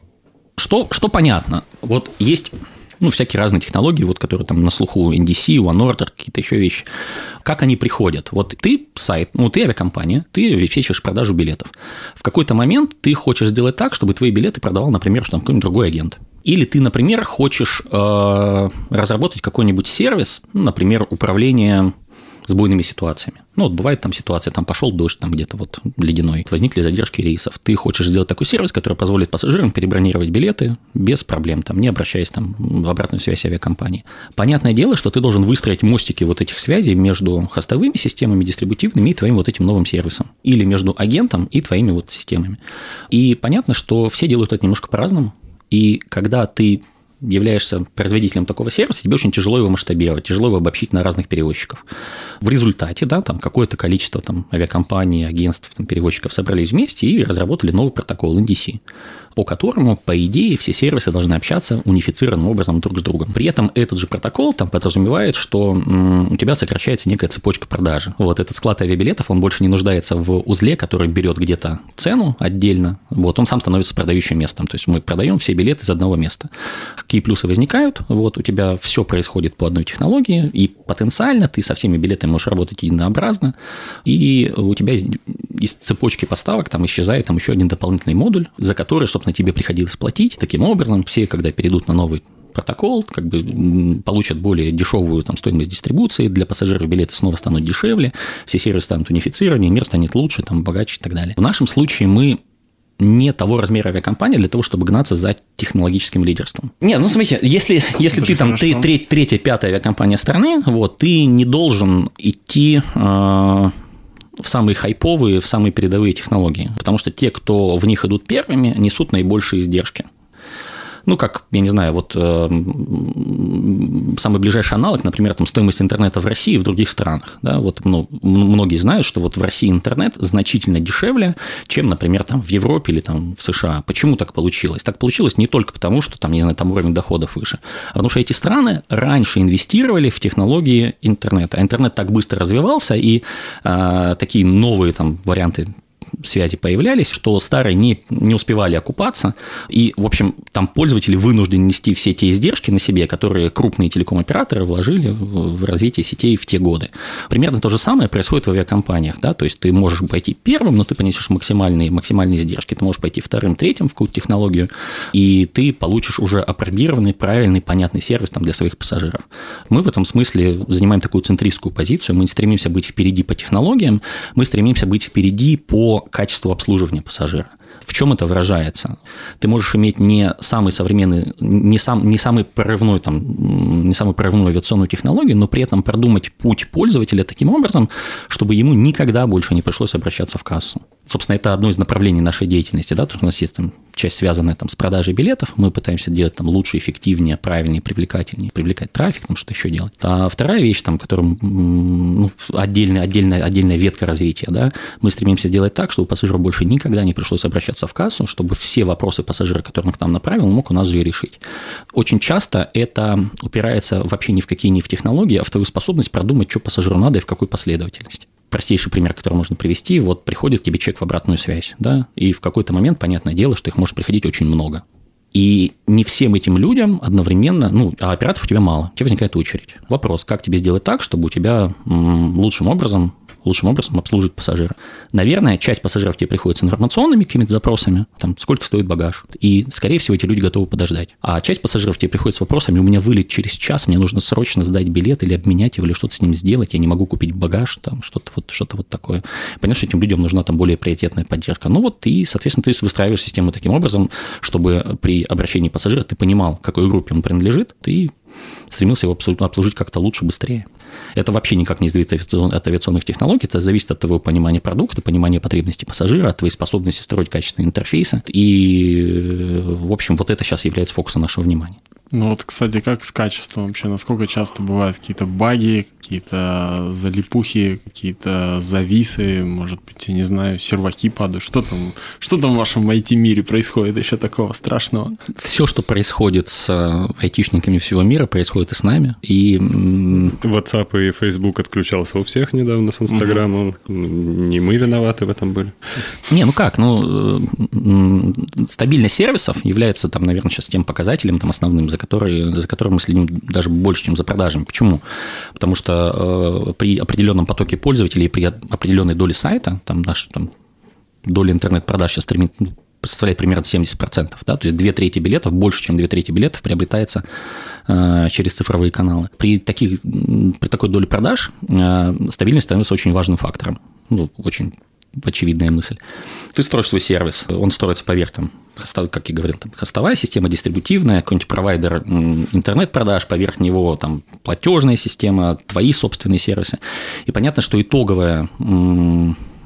что, что понятно? Вот есть ну, всякие разные технологии, вот, которые там на слуху NDC, OneOrder, какие-то еще вещи. Как они приходят? Вот ты сайт, ну, ты авиакомпания, ты обеспечиваешь продажу билетов. В какой-то момент ты хочешь сделать так, чтобы твои билеты продавал, например, что там какой-нибудь другой агент. Или ты, например, хочешь э, разработать какой-нибудь сервис, ну, например, управление с буйными ситуациями. Ну, вот бывает там ситуация, там пошел дождь, там где-то вот ледяной, возникли задержки рейсов. Ты хочешь сделать такой сервис, который позволит пассажирам перебронировать билеты без проблем, там, не обращаясь там в обратную связь авиакомпании. Понятное дело, что ты должен выстроить мостики вот этих связей между хостовыми системами, дистрибутивными и твоим вот этим новым сервисом. Или между агентом и твоими вот системами. И понятно, что все делают это немножко по-разному. И когда ты являешься производителем такого сервиса, тебе очень тяжело его масштабировать, тяжело его обобщить на разных перевозчиков. В результате, да, там какое-то количество там, авиакомпаний, агентств, там, перевозчиков собрались вместе и разработали новый протокол NDC по которому, по идее, все сервисы должны общаться унифицированным образом друг с другом. При этом этот же протокол там подразумевает, что у тебя сокращается некая цепочка продажи. Вот этот склад авиабилетов, он больше не нуждается в узле, который берет где-то цену отдельно, вот он сам становится продающим местом. То есть мы продаем все билеты из одного места. Какие плюсы возникают? Вот у тебя все происходит по одной технологии, и потенциально ты со всеми билетами можешь работать единообразно, и у тебя из цепочки поставок там исчезает там еще один дополнительный модуль, за который, собственно, тебе приходилось платить. Таким образом, все, когда перейдут на новый протокол, как бы получат более дешевую там, стоимость дистрибуции, для пассажиров билеты снова станут дешевле, все сервисы станут унифицированы, мир станет лучше, там, богаче и так далее. В нашем случае мы не того размера авиакомпания для того, чтобы гнаться за технологическим лидерством. Нет, ну смотрите, если, если ты там ты, треть, третья, пятая авиакомпания страны, вот, ты не должен идти э, в самые хайповые, в самые передовые технологии, потому что те, кто в них идут первыми, несут наибольшие издержки ну, как, я не знаю, вот э, самый ближайший аналог, например, там стоимость интернета в России и в других странах, да, вот ну, многие знают, что вот в России интернет значительно дешевле, чем, например, там в Европе или там в США. Почему так получилось? Так получилось не только потому, что там, не знаю, там уровень доходов выше, а потому что эти страны раньше инвестировали в технологии интернета. Интернет так быстро развивался, и э, такие новые там варианты связи появлялись, что старые не, не успевали окупаться, и, в общем, там пользователи вынуждены нести все те издержки на себе, которые крупные телеком-операторы вложили в, в развитие сетей в те годы. Примерно то же самое происходит в авиакомпаниях, да, то есть ты можешь пойти первым, но ты понесешь максимальные, максимальные издержки, ты можешь пойти вторым, третьим в какую-то технологию, и ты получишь уже апробированный, правильный, понятный сервис там, для своих пассажиров. Мы в этом смысле занимаем такую центристскую позицию, мы не стремимся быть впереди по технологиям, мы стремимся быть впереди по качеству обслуживания пассажира. В чем это выражается? Ты можешь иметь не самый современный, не, сам, не самый прорывной, там, не самую прорывную авиационную технологию, но при этом продумать путь пользователя таким образом, чтобы ему никогда больше не пришлось обращаться в кассу. Собственно, это одно из направлений нашей деятельности, да, то есть у нас есть там часть, связанная там с продажей билетов, мы пытаемся делать там лучше, эффективнее, правильнее, привлекательнее, привлекать трафик, там что еще делать. А вторая вещь, там, которым ну, отдельная, отдельная, отдельная ветка развития, да, мы стремимся сделать так, чтобы пассажиру больше никогда не пришлось обращаться в кассу, чтобы все вопросы пассажира, которые он к нам направил, он мог у нас же и решить. Очень часто это упирается вообще ни в какие ни в технологии, а в твою способность продумать, что пассажиру надо и в какой последовательности. простейший пример, который можно привести, вот приходит тебе чек в обратную связь, да, и в какой-то момент, понятное дело, что их может приходить очень много. И не всем этим людям одновременно, ну, а операторов у тебя мало, у тебя возникает очередь. Вопрос, как тебе сделать так, чтобы у тебя лучшим образом лучшим образом обслуживать пассажира. Наверное, часть пассажиров тебе приходится информационными какими-то запросами, там, сколько стоит багаж, и, скорее всего, эти люди готовы подождать. А часть пассажиров тебе приходит с вопросами, у меня вылет через час, мне нужно срочно сдать билет или обменять его, или что-то с ним сделать, я не могу купить багаж, там, что-то вот, что вот такое. Понятно, что этим людям нужна там более приоритетная поддержка. Ну вот, и, соответственно, ты выстраиваешь систему таким образом, чтобы при обращении пассажира ты понимал, какой группе он принадлежит, ты стремился его обслужить как-то лучше, быстрее. Это вообще никак не зависит от авиационных технологий, это зависит от твоего понимания продукта, понимания потребностей пассажира, от твоей способности строить качественные интерфейсы. И, в общем, вот это сейчас является фокусом нашего внимания. Ну вот, кстати, как с качеством вообще? Насколько часто бывают какие-то баги, какие-то залипухи, какие-то зависы, может быть, я не знаю, серваки падают? Что там, что там в вашем IT-мире происходит еще такого страшного? Все, что происходит с э, айтишниками всего мира, происходит и с нами. И... WhatsApp и Facebook отключался у всех недавно с Инстаграмом. Угу. Не мы виноваты в этом были. Не, ну как, ну, э, стабильность сервисов является, там, наверное, сейчас тем показателем там, основным, за который, за которым мы следим даже больше, чем за продажами. Почему? Потому что э, при определенном потоке пользователей, при определенной доле сайта, там наш там, доля интернет-продаж сейчас стремится, ну, составляет примерно 70%, да, то есть две трети билетов, больше, чем две трети билетов приобретается э, через цифровые каналы. При, таких, при такой доле продаж э, стабильность становится очень важным фактором, ну, очень очевидная мысль. Ты строишь свой сервис, он строится поверх, там, как я говорил, там, хостовая система дистрибутивная, какой-нибудь провайдер интернет-продаж, поверх него там платежная система, твои собственные сервисы. И понятно, что итоговая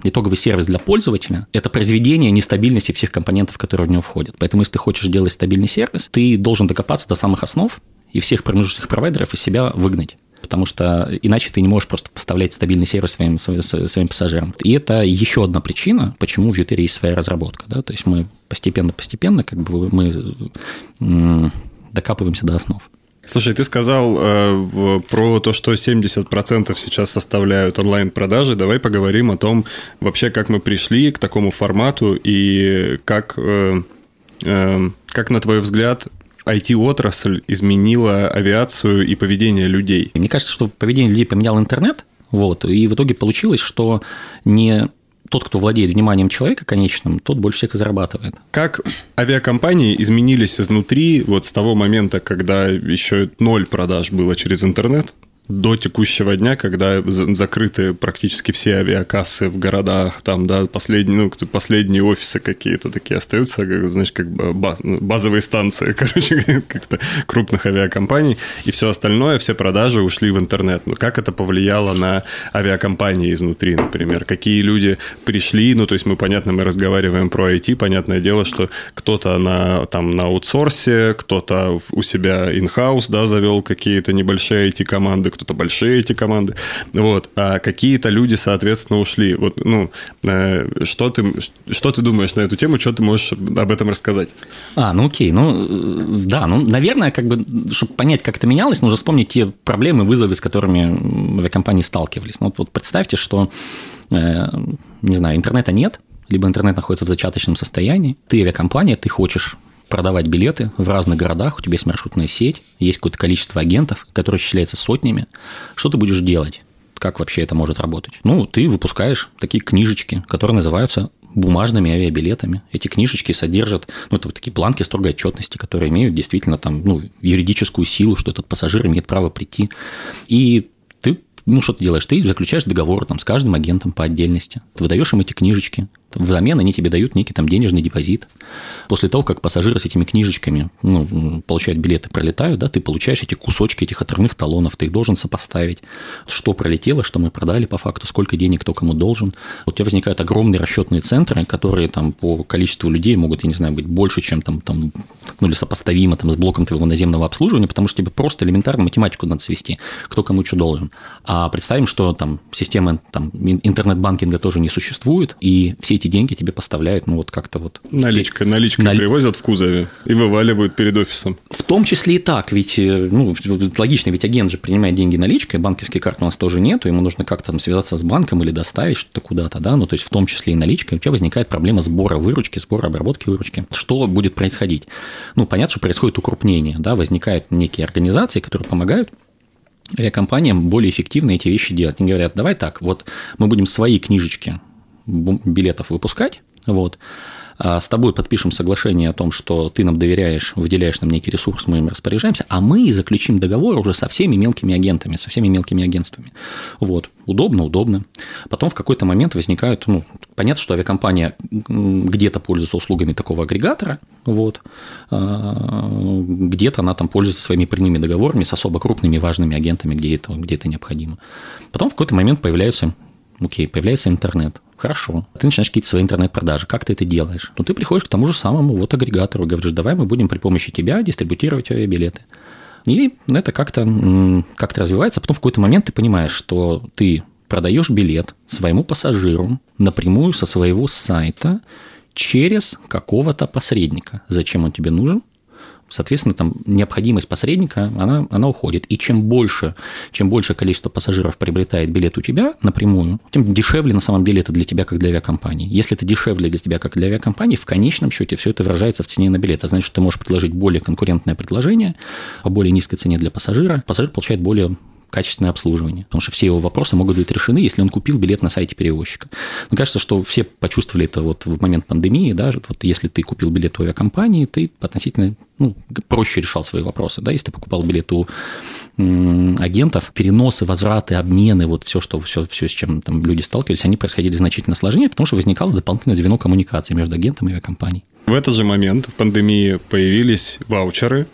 итоговый сервис для пользователя – это произведение нестабильности всех компонентов, которые в него входят. Поэтому, если ты хочешь делать стабильный сервис, ты должен докопаться до самых основ и всех промежуточных провайдеров из себя выгнать потому что иначе ты не можешь просто поставлять стабильный сервис своим, своим пассажирам. И это еще одна причина, почему в Ютере есть своя разработка. Да? То есть мы постепенно-постепенно как бы мы докапываемся до основ. Слушай, ты сказал э, про то, что 70% сейчас составляют онлайн-продажи. Давай поговорим о том, вообще, как мы пришли к такому формату и как, э, э, как на твой взгляд, IT-отрасль изменила авиацию и поведение людей? Мне кажется, что поведение людей поменял интернет, вот, и в итоге получилось, что не тот, кто владеет вниманием человека конечным, тот больше всех и зарабатывает. Как авиакомпании изменились изнутри вот с того момента, когда еще ноль продаж было через интернет, до текущего дня, когда закрыты практически все авиакассы в городах, там, да, последние, ну, последние офисы какие-то такие остаются, как, знаешь, как базовые станции, [laughs] короче, как-то крупных авиакомпаний, и все остальное, все продажи ушли в интернет. Ну, как это повлияло на авиакомпании изнутри, например? Какие люди пришли, ну, то есть мы, понятно, мы разговариваем про IT, понятное дело, что кто-то на, там, на аутсорсе, кто-то у себя in-house, да, завел какие-то небольшие IT-команды, кто-то большие эти команды, вот, а какие-то люди, соответственно, ушли. Вот, ну, э, что ты, что ты думаешь на эту тему, что ты можешь об этом рассказать? А, ну окей, ну, да, ну, наверное, как бы, чтобы понять, как это менялось, нужно вспомнить те проблемы, вызовы, с которыми авиакомпании сталкивались. Ну, вот, вот представьте, что, э, не знаю, интернета нет, либо интернет находится в зачаточном состоянии, ты авиакомпания, ты хочешь продавать билеты в разных городах, у тебя есть маршрутная сеть, есть какое-то количество агентов, которое исчисляется сотнями. Что ты будешь делать? Как вообще это может работать? Ну, ты выпускаешь такие книжечки, которые называются бумажными авиабилетами. Эти книжечки содержат, ну, это вот такие бланки строгой отчетности, которые имеют действительно там, ну, юридическую силу, что этот пассажир имеет право прийти. И ты ну, что ты делаешь? Ты заключаешь договор там, с каждым агентом по отдельности, выдаешь им эти книжечки, Взамен они тебе дают некий там денежный депозит. После того, как пассажиры с этими книжечками ну, получают билеты, пролетают, да, ты получаешь эти кусочки этих отрывных талонов, ты их должен сопоставить, что пролетело, что мы продали по факту, сколько денег кто кому должен. У тебя возникают огромные расчетные центры, которые там по количеству людей могут, я не знаю, быть больше, чем там, там ну или сопоставимо там, с блоком твоего наземного обслуживания, потому что тебе просто элементарно математику надо свести, кто кому что должен. А представим, что там система там, интернет-банкинга тоже не существует, и все эти деньги тебе поставляют, ну, вот как-то вот... Наличка, наличка Наль... привозят в кузове и вываливают перед офисом. В том числе и так, ведь, э, ну, логично, ведь агент же принимает деньги наличкой, банковские карты у нас тоже нету, ему нужно как-то там связаться с банком или доставить что-то куда-то, да, ну, то есть в том числе и наличкой, у тебя возникает проблема сбора выручки, сбора обработки выручки. Что будет происходить? Ну, понятно, что происходит укрупнение, да, возникают некие организации, которые помогают авиакомпаниям более эффективно эти вещи делать. Они говорят, давай так, вот мы будем свои книжечки билетов выпускать, вот, а с тобой подпишем соглашение о том, что ты нам доверяешь, выделяешь нам некий ресурс, мы им распоряжаемся, а мы заключим договор уже со всеми мелкими агентами, со всеми мелкими агентствами. Вот. Удобно, удобно. Потом в какой-то момент возникают, ну, понятно, что авиакомпания где-то пользуется услугами такого агрегатора, вот, а, где-то она там пользуется своими прямыми договорами с особо крупными важными агентами, где это, где это необходимо. Потом в какой-то момент появляются Окей, появляется интернет. Хорошо. Ты начинаешь какие-то свои интернет-продажи. Как ты это делаешь? Ну, ты приходишь к тому же самому вот агрегатору, говоришь, давай мы будем при помощи тебя дистрибутировать авиабилеты. И это как-то как развивается. Потом в какой-то момент ты понимаешь, что ты продаешь билет своему пассажиру напрямую со своего сайта через какого-то посредника. Зачем он тебе нужен? Соответственно, там необходимость посредника, она, она уходит. И чем больше, чем больше количество пассажиров приобретает билет у тебя напрямую, тем дешевле на самом деле это для тебя, как для авиакомпании. Если это дешевле для тебя, как для авиакомпании, в конечном счете все это выражается в цене на билет. Это значит, что ты можешь предложить более конкурентное предложение по более низкой цене для пассажира. Пассажир получает более качественное обслуживание. Потому что все его вопросы могут быть решены, если он купил билет на сайте перевозчика. Мне кажется, что все почувствовали это вот в момент пандемии, да, вот если ты купил билет у авиакомпании, ты относительно ну, проще решал свои вопросы, да, если ты покупал билет у агентов, переносы, возвраты, обмены, вот все, что все, все, с чем там люди сталкивались, они происходили значительно сложнее, потому что возникало дополнительное звено коммуникации между агентом и авиакомпанией. В этот же момент в пандемии появились ваучеры,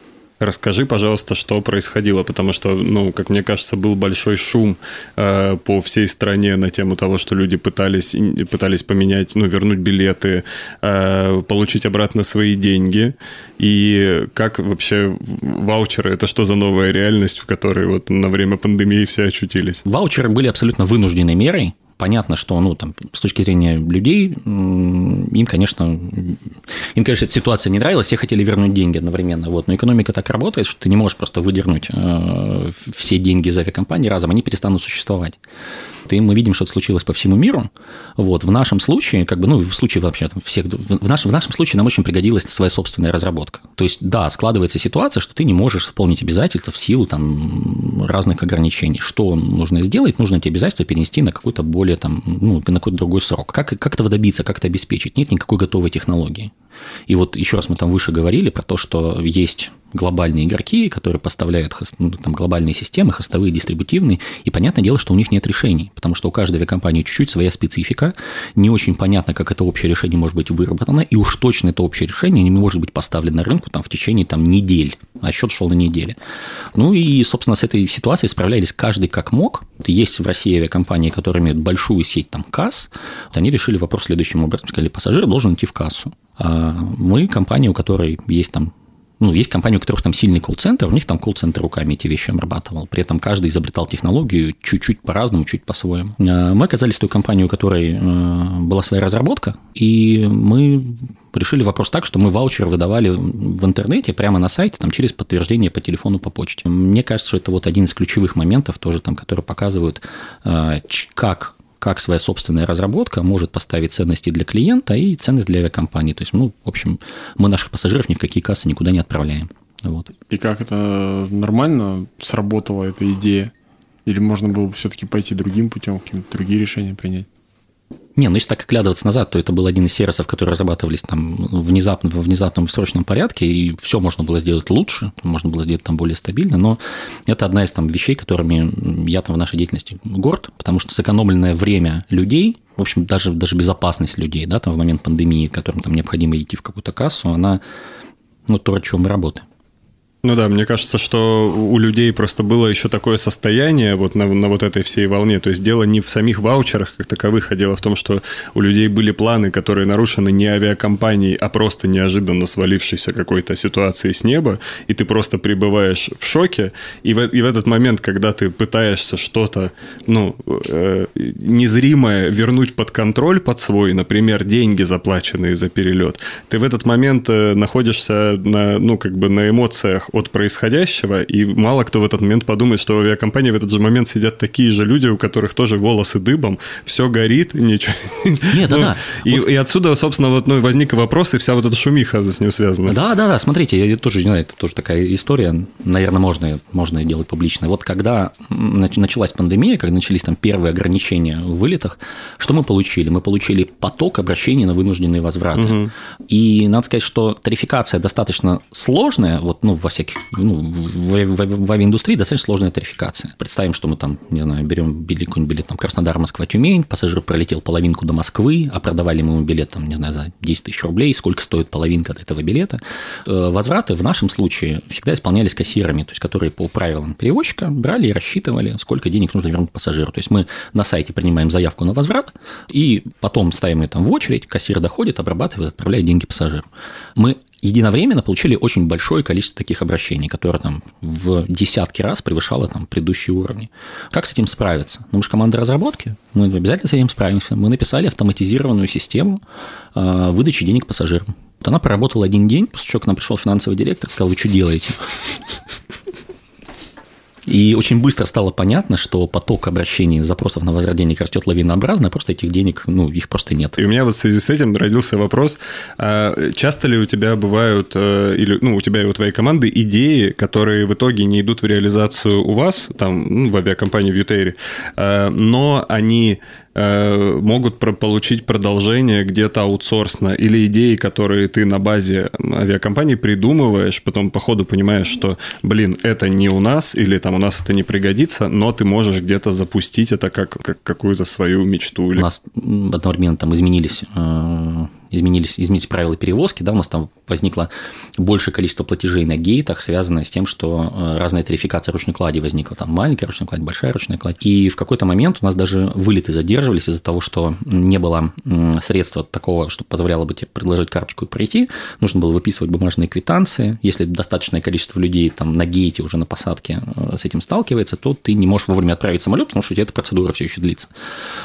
Расскажи, пожалуйста, что происходило, потому что, ну, как мне кажется, был большой шум э, по всей стране на тему того, что люди пытались, пытались поменять, ну, вернуть билеты, э, получить обратно свои деньги. И как вообще ваучеры, это что за новая реальность, в которой вот на время пандемии все очутились? Ваучеры были абсолютно вынужденной мерой, Понятно, что, ну, там, с точки зрения людей, им, конечно, им, конечно, эта ситуация не нравилась, все хотели вернуть деньги одновременно, вот, но экономика так работает, что ты не можешь просто выдернуть э, все деньги из авиакомпании разом, они перестанут существовать. И мы видим, что случилось по всему миру. Вот, в нашем случае, как бы, ну, в случае вообще там, всех, в, наш, в нашем случае нам очень пригодилась своя собственная разработка. То есть, да, складывается ситуация, что ты не можешь исполнить обязательства в силу там разных ограничений. Что нужно сделать? Нужно эти обязательства перенести на какой-то более там, ну, на какой-то другой срок. Как, как этого добиться, как это обеспечить? Нет никакой готовой технологии. И вот еще раз мы там выше говорили про то, что есть глобальные игроки, которые поставляют ну, там, глобальные системы, хостовые, дистрибутивные, и понятное дело, что у них нет решений, потому что у каждой авиакомпании чуть-чуть своя специфика, не очень понятно, как это общее решение может быть выработано, и уж точно это общее решение не может быть поставлено на рынку там, в течение там, недель, а счет шел на неделе. Ну и, собственно, с этой ситуацией справлялись каждый как мог. Есть в России авиакомпании, которые имеют большую сеть там касс, вот они решили вопрос следующим образом, сказали, пассажир должен идти в кассу. А мы компания, у которой есть там ну, есть компании, у которых там сильный колл-центр, у них там колл-центр руками эти вещи обрабатывал. При этом каждый изобретал технологию чуть-чуть по-разному, чуть по-своему. А мы оказались той компанией, у которой э, была своя разработка, и мы решили вопрос так, что мы ваучер выдавали в интернете прямо на сайте, там, через подтверждение по телефону, по почте. Мне кажется, что это вот один из ключевых моментов тоже, там, которые показывают, э, как как своя собственная разработка может поставить ценности для клиента и ценность для авиакомпании. То есть, ну, в общем, мы наших пассажиров ни в какие кассы никуда не отправляем. Вот. И как это нормально сработала эта идея? Или можно было бы все-таки пойти другим путем, какие-то другие решения принять? Не, ну если так оглядываться назад, то это был один из сервисов, которые разрабатывались там внезапно, в внезапном срочном порядке, и все можно было сделать лучше, можно было сделать там более стабильно, но это одна из там вещей, которыми я там в нашей деятельности горд, потому что сэкономленное время людей, в общем, даже, даже безопасность людей, да, там в момент пандемии, которым там необходимо идти в какую-то кассу, она, ну, то, о чем мы работаем. Ну да, мне кажется, что у людей просто было еще такое состояние вот на, на вот этой всей волне. То есть дело не в самих ваучерах как таковых, а дело в том, что у людей были планы, которые нарушены не авиакомпанией, а просто неожиданно свалившейся какой-то ситуации с неба, и ты просто пребываешь в шоке, и в, и в этот момент, когда ты пытаешься что-то, ну, э, незримое вернуть под контроль под свой, например, деньги, заплаченные за перелет, ты в этот момент э, находишься на, ну, как бы на эмоциях от происходящего, и мало кто в этот момент подумает, что в авиакомпании в этот же момент сидят такие же люди, у которых тоже волосы дыбом, все горит, [laughs] ничего. Нет, да, ну, да. И, вот. и отсюда, собственно, вот ну, возник вопрос, и вся вот эта шумиха с ним связана. Да, да, да, смотрите, я тоже, не знаю, это тоже такая история, наверное, можно, можно ее делать публично. Вот когда началась пандемия, когда начались там первые ограничения в вылетах, что мы получили? Мы получили поток обращений на вынужденные возвраты. Угу. И надо сказать, что тарификация достаточно сложная, вот, ну, во всяких всяких, ну, в, в, в авиаиндустрии достаточно сложная тарификация. Представим, что мы там, не знаю, берем билет, какой-нибудь билет там Краснодар, Москва, Тюмень, пассажир пролетел половинку до Москвы, а продавали мы ему билет там, не знаю, за 10 тысяч рублей, сколько стоит половинка от этого билета. Э, возвраты в нашем случае всегда исполнялись кассирами, то есть которые по правилам перевозчика брали и рассчитывали, сколько денег нужно вернуть пассажиру. То есть мы на сайте принимаем заявку на возврат, и потом ставим ее там в очередь, кассир доходит, обрабатывает, отправляет деньги пассажиру. Мы единовременно получили очень большое количество таких обращений, которое там в десятки раз превышало там предыдущие уровни. Как с этим справиться? Ну, мы же команда разработки, мы обязательно с этим справимся. Мы написали автоматизированную систему а, выдачи денег пассажирам. Вот она проработала один день, после чего к нам пришел финансовый директор и сказал, вы что делаете? И очень быстро стало понятно, что поток обращений, запросов на возврат денег растет лавинообразно, просто этих денег, ну, их просто нет. И у меня вот в связи с этим родился вопрос, а часто ли у тебя бывают, э, или, ну, у тебя и у твоей команды идеи, которые в итоге не идут в реализацию у вас, там, ну, в авиакомпании в Ютейре, э, но они могут получить продолжение где-то аутсорсно или идеи, которые ты на базе авиакомпании придумываешь, потом по ходу понимаешь, что, блин, это не у нас или там у нас это не пригодится, но ты можешь где-то запустить это как, как какую-то свою мечту. Или... У нас одновременно там изменились э, изменились, изменились правила перевозки, да, у нас там возникло большее количество платежей на гейтах, связанное с тем, что э, разная тарификация ручной клади возникла, там маленькая ручная кладь, большая ручная кладь. И в какой-то момент у нас даже вылеты задерживались из-за того, что не было средства такого, что позволяло бы тебе предложить карточку и пройти, нужно было выписывать бумажные квитанции. Если достаточное количество людей там на гейте уже на посадке э, с этим сталкивается, то ты не можешь вовремя отправить самолет, потому что у тебя эта процедура все еще длится.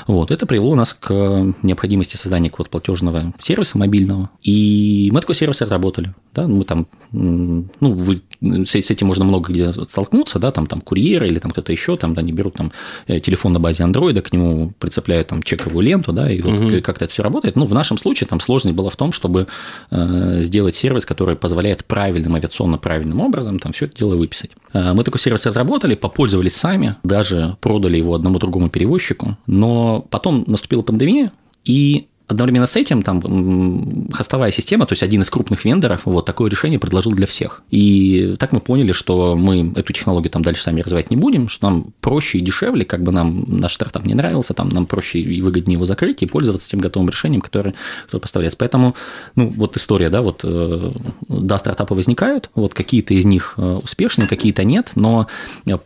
Вот. Это привело нас к необходимости создания какого-то платежного сервиса, сервиса мобильного, и мы такой сервис разработали. Да? Мы там, ну, вы, с, этим можно много где столкнуться, да, там, там курьеры или там кто-то еще, там, да, они берут там э, телефон на базе андроида, к нему прицепляют там чековую ленту, да, и вот угу. как-то это все работает. Ну, в нашем случае там сложность была в том, чтобы э, сделать сервис, который позволяет правильным, авиационно правильным образом там все это дело выписать. Э, мы такой сервис разработали, попользовались сами, даже продали его одному другому перевозчику, но потом наступила пандемия, и Одновременно с этим там хостовая система, то есть один из крупных вендоров, вот такое решение предложил для всех. И так мы поняли, что мы эту технологию там дальше сами развивать не будем, что нам проще и дешевле, как бы нам наш стартап не нравился, там нам проще и выгоднее его закрыть и пользоваться тем готовым решением, которое, которое поставляется. Поэтому, ну, вот история, да, вот, э, да, стартапы возникают, вот какие-то из них э, успешные, какие-то нет, но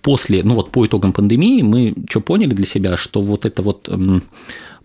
после, ну, вот по итогам пандемии мы что поняли для себя, что вот это вот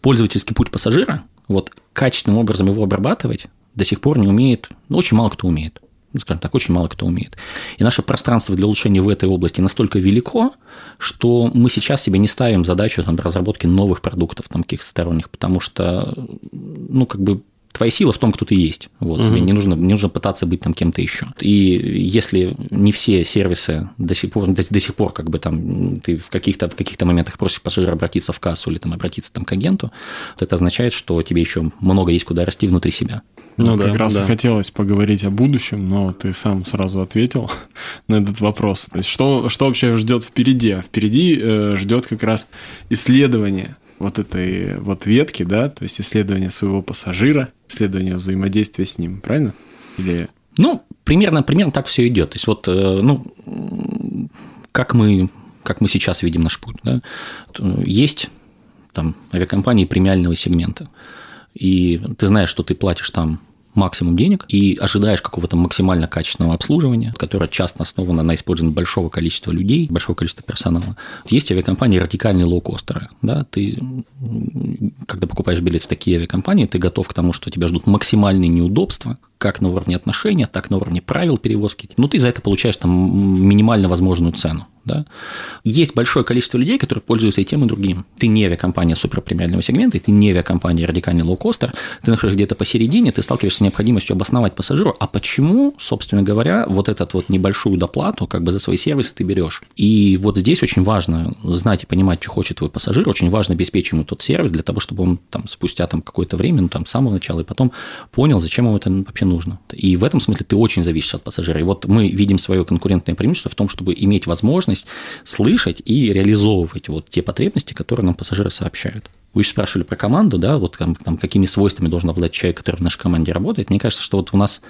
пользовательский путь пассажира, вот качественным образом его обрабатывать до сих пор не умеет, ну, очень мало кто умеет. Ну, скажем так, очень мало кто умеет. И наше пространство для улучшения в этой области настолько велико, что мы сейчас себе не ставим задачу там, разработки новых продуктов там, каких-то сторонних, потому что, ну, как бы твоя сила в том, кто ты есть. Вот. Угу. Тебе не нужно, не нужно пытаться быть там кем-то еще. И если не все сервисы до сих пор, до, до сих пор как бы там ты в каких-то, в каких-то моментах просишь пассажира обратиться в кассу или там обратиться там к агенту, то это означает, что тебе еще много есть куда расти внутри себя. Ну, как да, раз да. и хотелось поговорить о будущем, но ты сам сразу ответил [laughs] на этот вопрос. То есть, что, что вообще ждет впереди? А впереди э, ждет как раз исследование вот этой вот ветки, да, то есть исследование своего пассажира, исследование взаимодействия с ним, правильно? Или... Ну, примерно, примерно так все идет. То есть вот, э, ну, как мы, как мы сейчас видим наш путь, да, есть там авиакомпании премиального сегмента, и ты знаешь, что ты платишь там максимум денег и ожидаешь какого-то максимально качественного обслуживания, которое часто основано на использовании большого количества людей, большого количества персонала. Есть авиакомпании радикальные лоукостеры. Да? Ты, когда покупаешь билет в такие авиакомпании, ты готов к тому, что тебя ждут максимальные неудобства, как на уровне отношения, так на уровне правил перевозки. Ну, ты за это получаешь там минимально возможную цену. Да? Есть большое количество людей, которые пользуются и тем, и другим. Ты не авиакомпания суперпремиального сегмента, ты не авиакомпания радикальный лоукостер, ты находишься где-то посередине, ты сталкиваешься с необходимостью обосновать пассажиру, а почему, собственно говоря, вот эту вот небольшую доплату как бы за свои сервисы ты берешь. И вот здесь очень важно знать и понимать, что хочет твой пассажир, очень важно обеспечить ему тот сервис для того, чтобы он там спустя там какое-то время, ну там с самого начала и потом понял, зачем ему это вообще нужно. И в этом смысле ты очень зависишь от пассажира. И вот мы видим свое конкурентное преимущество в том, чтобы иметь возможность слышать и реализовывать вот те потребности, которые нам пассажиры сообщают. Вы еще спрашивали про команду, да, вот там, там какими свойствами должен обладать человек, который в нашей команде работает. Мне кажется, что вот у нас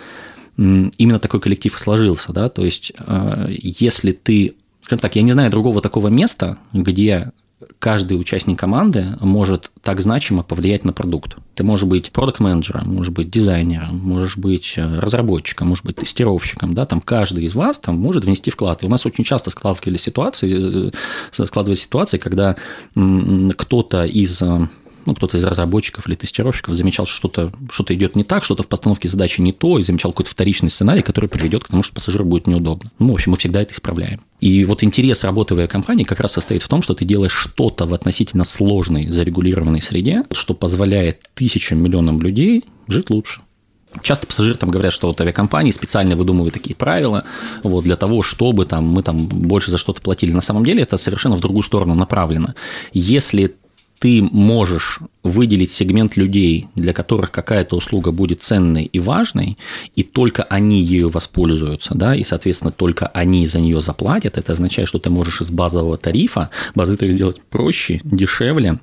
именно такой коллектив сложился, да, то есть э, если ты, скажем так, я не знаю другого такого места, где каждый участник команды может так значимо повлиять на продукт. Ты можешь быть продукт-менеджером, можешь быть дизайнером, можешь быть э, разработчиком, можешь быть тестировщиком, да, там каждый из вас там может внести вклад. И у нас очень часто складывались ситуации, э, складывались ситуации, когда кто-то из э, ну, кто-то из разработчиков или тестировщиков замечал, что что-то что идет не так, что-то в постановке задачи не то, и замечал какой-то вторичный сценарий, который приведет к тому, что пассажиру будет неудобно. Ну, в общем, мы всегда это исправляем. И вот интерес работы в компании как раз состоит в том, что ты делаешь что-то в относительно сложной, зарегулированной среде, что позволяет тысячам, миллионам людей жить лучше. Часто пассажиры там говорят, что вот авиакомпании специально выдумывают такие правила вот, для того, чтобы там, мы там больше за что-то платили. На самом деле это совершенно в другую сторону направлено. Если ты можешь выделить сегмент людей, для которых какая-то услуга будет ценной и важной, и только они ею воспользуются, да, и, соответственно, только они за нее заплатят, это означает, что ты можешь из базового тарифа базовый тариф сделать проще, дешевле,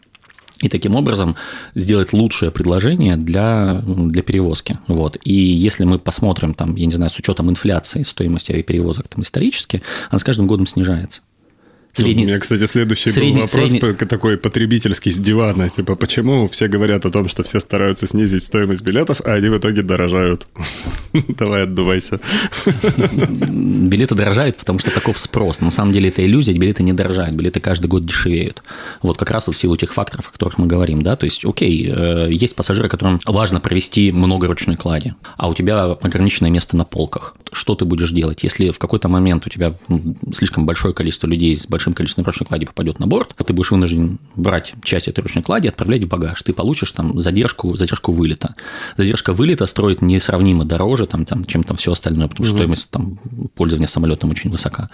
и таким образом сделать лучшее предложение для, для перевозки. Вот. И если мы посмотрим, там, я не знаю, с учетом инфляции стоимости авиаперевозок там, исторически, она с каждым годом снижается. Средний... У меня, кстати, следующий средний, был вопрос средний... такой потребительский с дивана. Типа, почему все говорят о том, что все стараются снизить стоимость билетов, а они в итоге дорожают? [laughs] Давай отдувайся. [laughs] Билеты дорожают, потому что таков спрос. На самом деле это иллюзия, билеты не дорожают, билеты каждый год дешевеют. Вот как раз вот в силу тех факторов, о которых мы говорим, да, то есть, окей, э, есть пассажиры, которым важно провести много ручной клади, а у тебя ограниченное место на полках. Что ты будешь делать, если в какой-то момент у тебя слишком большое количество людей с большим большим количеством ручной клади попадет на борт, ты будешь вынужден брать часть этой ручной клади и отправлять в багаж. Ты получишь там задержку, задержку вылета. Задержка вылета строит несравнимо дороже, там, там, чем там все остальное, потому что угу. стоимость там, пользования самолетом очень высока.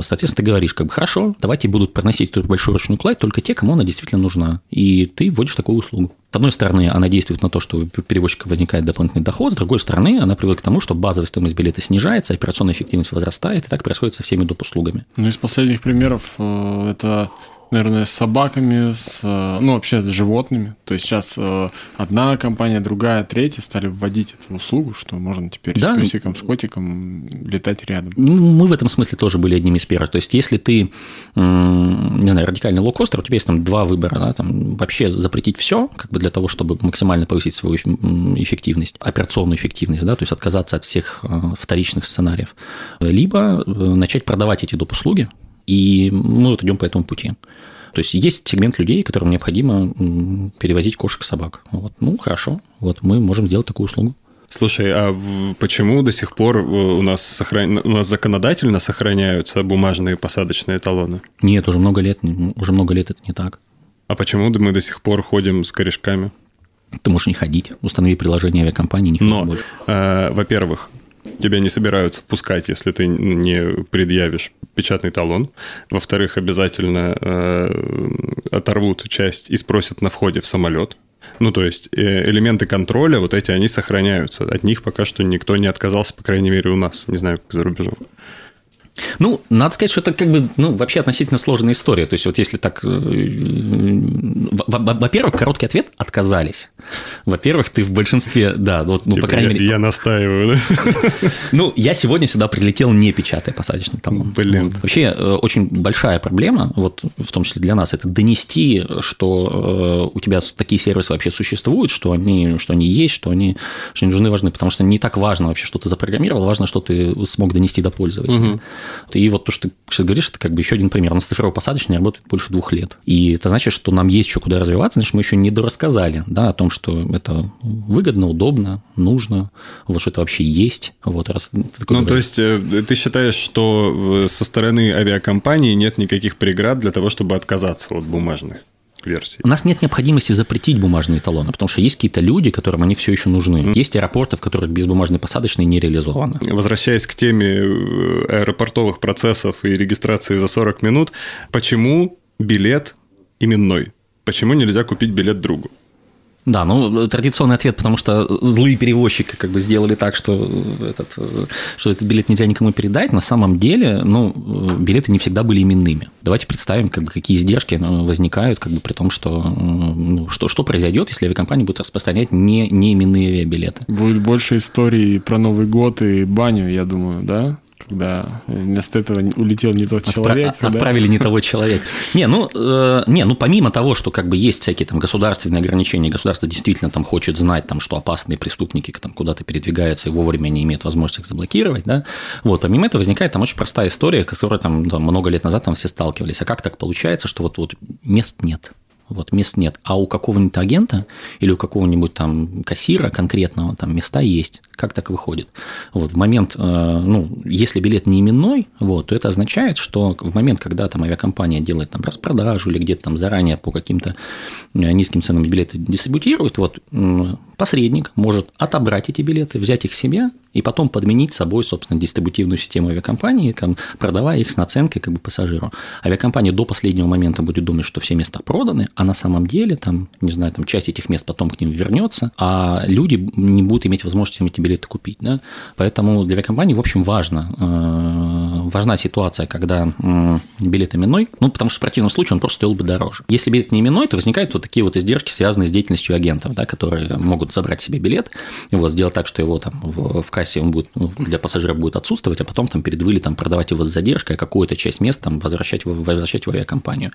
Соответственно, ты говоришь, как бы, хорошо, давайте будут проносить эту большую ручную кладь только те, кому она действительно нужна. И ты вводишь такую услугу. С одной стороны, она действует на то, что у перевозчика возникает дополнительный доход, с другой стороны, она приводит к тому, что базовая стоимость билета снижается, операционная эффективность возрастает, и так происходит со всеми доп. услугами. Ну, из последних примеров это наверное, с собаками, с, э, ну, вообще с животными. То есть сейчас э, одна компания, другая, третья стали вводить эту услугу, что можно теперь да. с песиком, с котиком летать рядом. Ну, мы в этом смысле тоже были одними из первых. То есть если ты, не знаю, радикальный лоукостер, у тебя есть там два выбора, да, там вообще запретить все, как бы для того, чтобы максимально повысить свою эффективность, операционную эффективность, да, то есть отказаться от всех э, вторичных сценариев, либо начать продавать эти доп. услуги, и мы вот идем по этому пути. То есть есть сегмент людей, которым необходимо перевозить кошек собак. Вот. Ну, хорошо, вот мы можем сделать такую услугу. Слушай, а почему до сих пор э, у нас, сохран... у нас законодательно сохраняются бумажные посадочные талоны? Нет, уже много лет, уже много лет это не так. А почему мы до сих пор ходим с корешками? Ты можешь не ходить, установи приложение авиакомпании, не Но, больше. Э, во-первых, тебя не собираются пускать, если ты не предъявишь печатный талон. Во-вторых, обязательно э, оторвут часть и спросят на входе в самолет. Ну, то есть э, элементы контроля, вот эти, они сохраняются. От них пока что никто не отказался, по крайней мере, у нас. Не знаю, как за рубежом. Ну, надо сказать, что это как бы, ну, вообще относительно сложная история. То есть, вот если так... Э, во-первых, короткий ответ – отказались. Во-первых, ты в большинстве, да, вот, ну, типа по крайней я, мере... Я настаиваю, да? Ну, я сегодня сюда прилетел, не печатая посадочный талон. Блин. Вот. Вообще, э, очень большая проблема, вот в том числе для нас, это донести, что э, у тебя такие сервисы вообще существуют, что они, что они есть, что они, что они нужны, важны, потому что не так важно вообще, что ты запрограммировал, важно, что ты смог донести до пользователя. Угу. И вот то, что ты сейчас говоришь, это как бы еще один пример. У нас цифрово-посадочный работает больше двух лет. И это значит, что нам есть еще куда развиваться, значит, мы еще не дорассказали да, о том, что это выгодно, удобно, нужно, вот что это вообще есть. Вот, раз ну, говоришь. то есть, э, ты считаешь, что со стороны авиакомпании нет никаких преград для того, чтобы отказаться от бумажных? Версий. У нас нет необходимости запретить бумажные талоны, потому что есть какие-то люди, которым они все еще нужны. Mm. Есть аэропорты, в которых безбумажные посадочные не реализованы. Возвращаясь к теме э, аэропортовых процессов и регистрации за 40 минут, почему билет именной? Почему нельзя купить билет другу? Да, ну, традиционный ответ, потому что злые перевозчики как бы сделали так, что этот, что этот билет нельзя никому передать. На самом деле, ну, билеты не всегда были именными. Давайте представим, как бы, какие издержки возникают, как бы при том, что, ну, что, что произойдет, если авиакомпания будет распространять не, не именные авиабилеты. Будет больше историй про Новый год и баню, я думаю, да? Когда вместо этого улетел не тот человек. Отпра- да? Отправили не того человека. Не, ну, э, не, ну помимо того, что как бы есть всякие там государственные ограничения, государство действительно там хочет знать, там, что опасные преступники там куда-то передвигаются и вовремя не имеют возможности их заблокировать, да, вот, помимо этого возникает там очень простая история, которая там, там много лет назад там все сталкивались. А как так получается, что вот, вот мест нет? вот мест нет. А у какого-нибудь агента или у какого-нибудь там кассира конкретного там места есть. Как так выходит? Вот в момент, э, ну, если билет не именной, вот, то это означает, что в момент, когда там авиакомпания делает там распродажу или где-то там заранее по каким-то э, низким ценам билеты дистрибутирует, вот посредник может отобрать эти билеты, взять их себе и потом подменить собой, собственно, дистрибутивную систему авиакомпании, продавая их с наценкой как бы пассажиру. Авиакомпания до последнего момента будет думать, что все места проданы, а на самом деле, там, не знаю, там часть этих мест потом к ним вернется, а люди не будут иметь возможности эти билеты купить. Да? Поэтому для авиакомпании, в общем, важно, э, важна ситуация, когда билет именной, ну, потому что в противном случае он просто стоил бы дороже. Если билет не именной, то возникают вот такие вот издержки, связанные с деятельностью агентов, да, которые могут забрать себе билет, вот сделать так, что его там в, в кассе он будет, ну, для пассажира будет отсутствовать, а потом там перед вылетом продавать его с задержкой, а какую-то часть мест там возвращать, возвращать в авиакомпанию.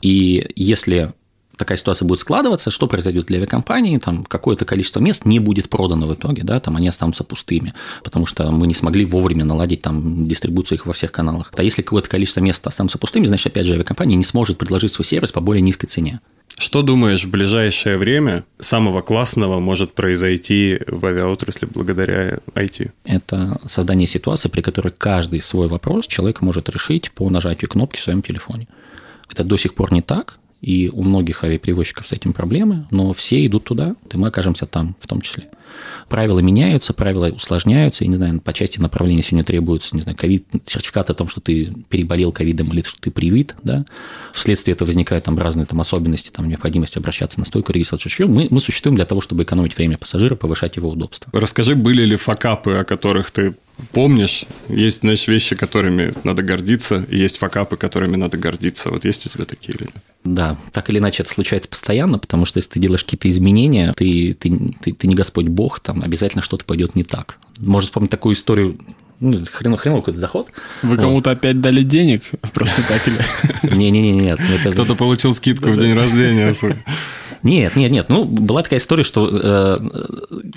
И если такая ситуация будет складываться, что произойдет для авиакомпании, там какое-то количество мест не будет продано в итоге, да, там они останутся пустыми, потому что мы не смогли вовремя наладить там дистрибуцию их во всех каналах. А если какое-то количество мест останутся пустыми, значит, опять же, авиакомпания не сможет предложить свой сервис по более низкой цене. Что думаешь, в ближайшее время самого классного может произойти в авиаотрасли благодаря IT? Это создание ситуации, при которой каждый свой вопрос человек может решить по нажатию кнопки в своем телефоне. Это до сих пор не так, и у многих авиаперевозчиков с этим проблемы, но все идут туда, и мы окажемся там в том числе. Правила меняются, правила усложняются, и, не знаю, по части направления сегодня требуется, не знаю, ковид, сертификат о том, что ты переболел ковидом или что ты привит, да, вследствие этого возникают там разные там особенности, там необходимость обращаться на стойку регистрации. Мы, мы существуем для того, чтобы экономить время пассажира, повышать его удобство. Расскажи, были ли факапы, о которых ты помнишь, есть, знаешь, вещи, которыми надо гордиться, и есть факапы, которыми надо гордиться. Вот есть у тебя такие или нет? Да, так или иначе это случается постоянно, потому что если ты делаешь какие-то изменения, ты, ты, ты, ты не Господь Бог, там обязательно что-то пойдет не так. Можно вспомнить такую историю, ну, хрен, хрен какой-то заход. Вы кому-то опять дали денег? [laughs] Просто так или... Не-не-не, нет. Кто-то получил скидку в день рождения. Нет, нет, нет. Ну, была такая история, что, э,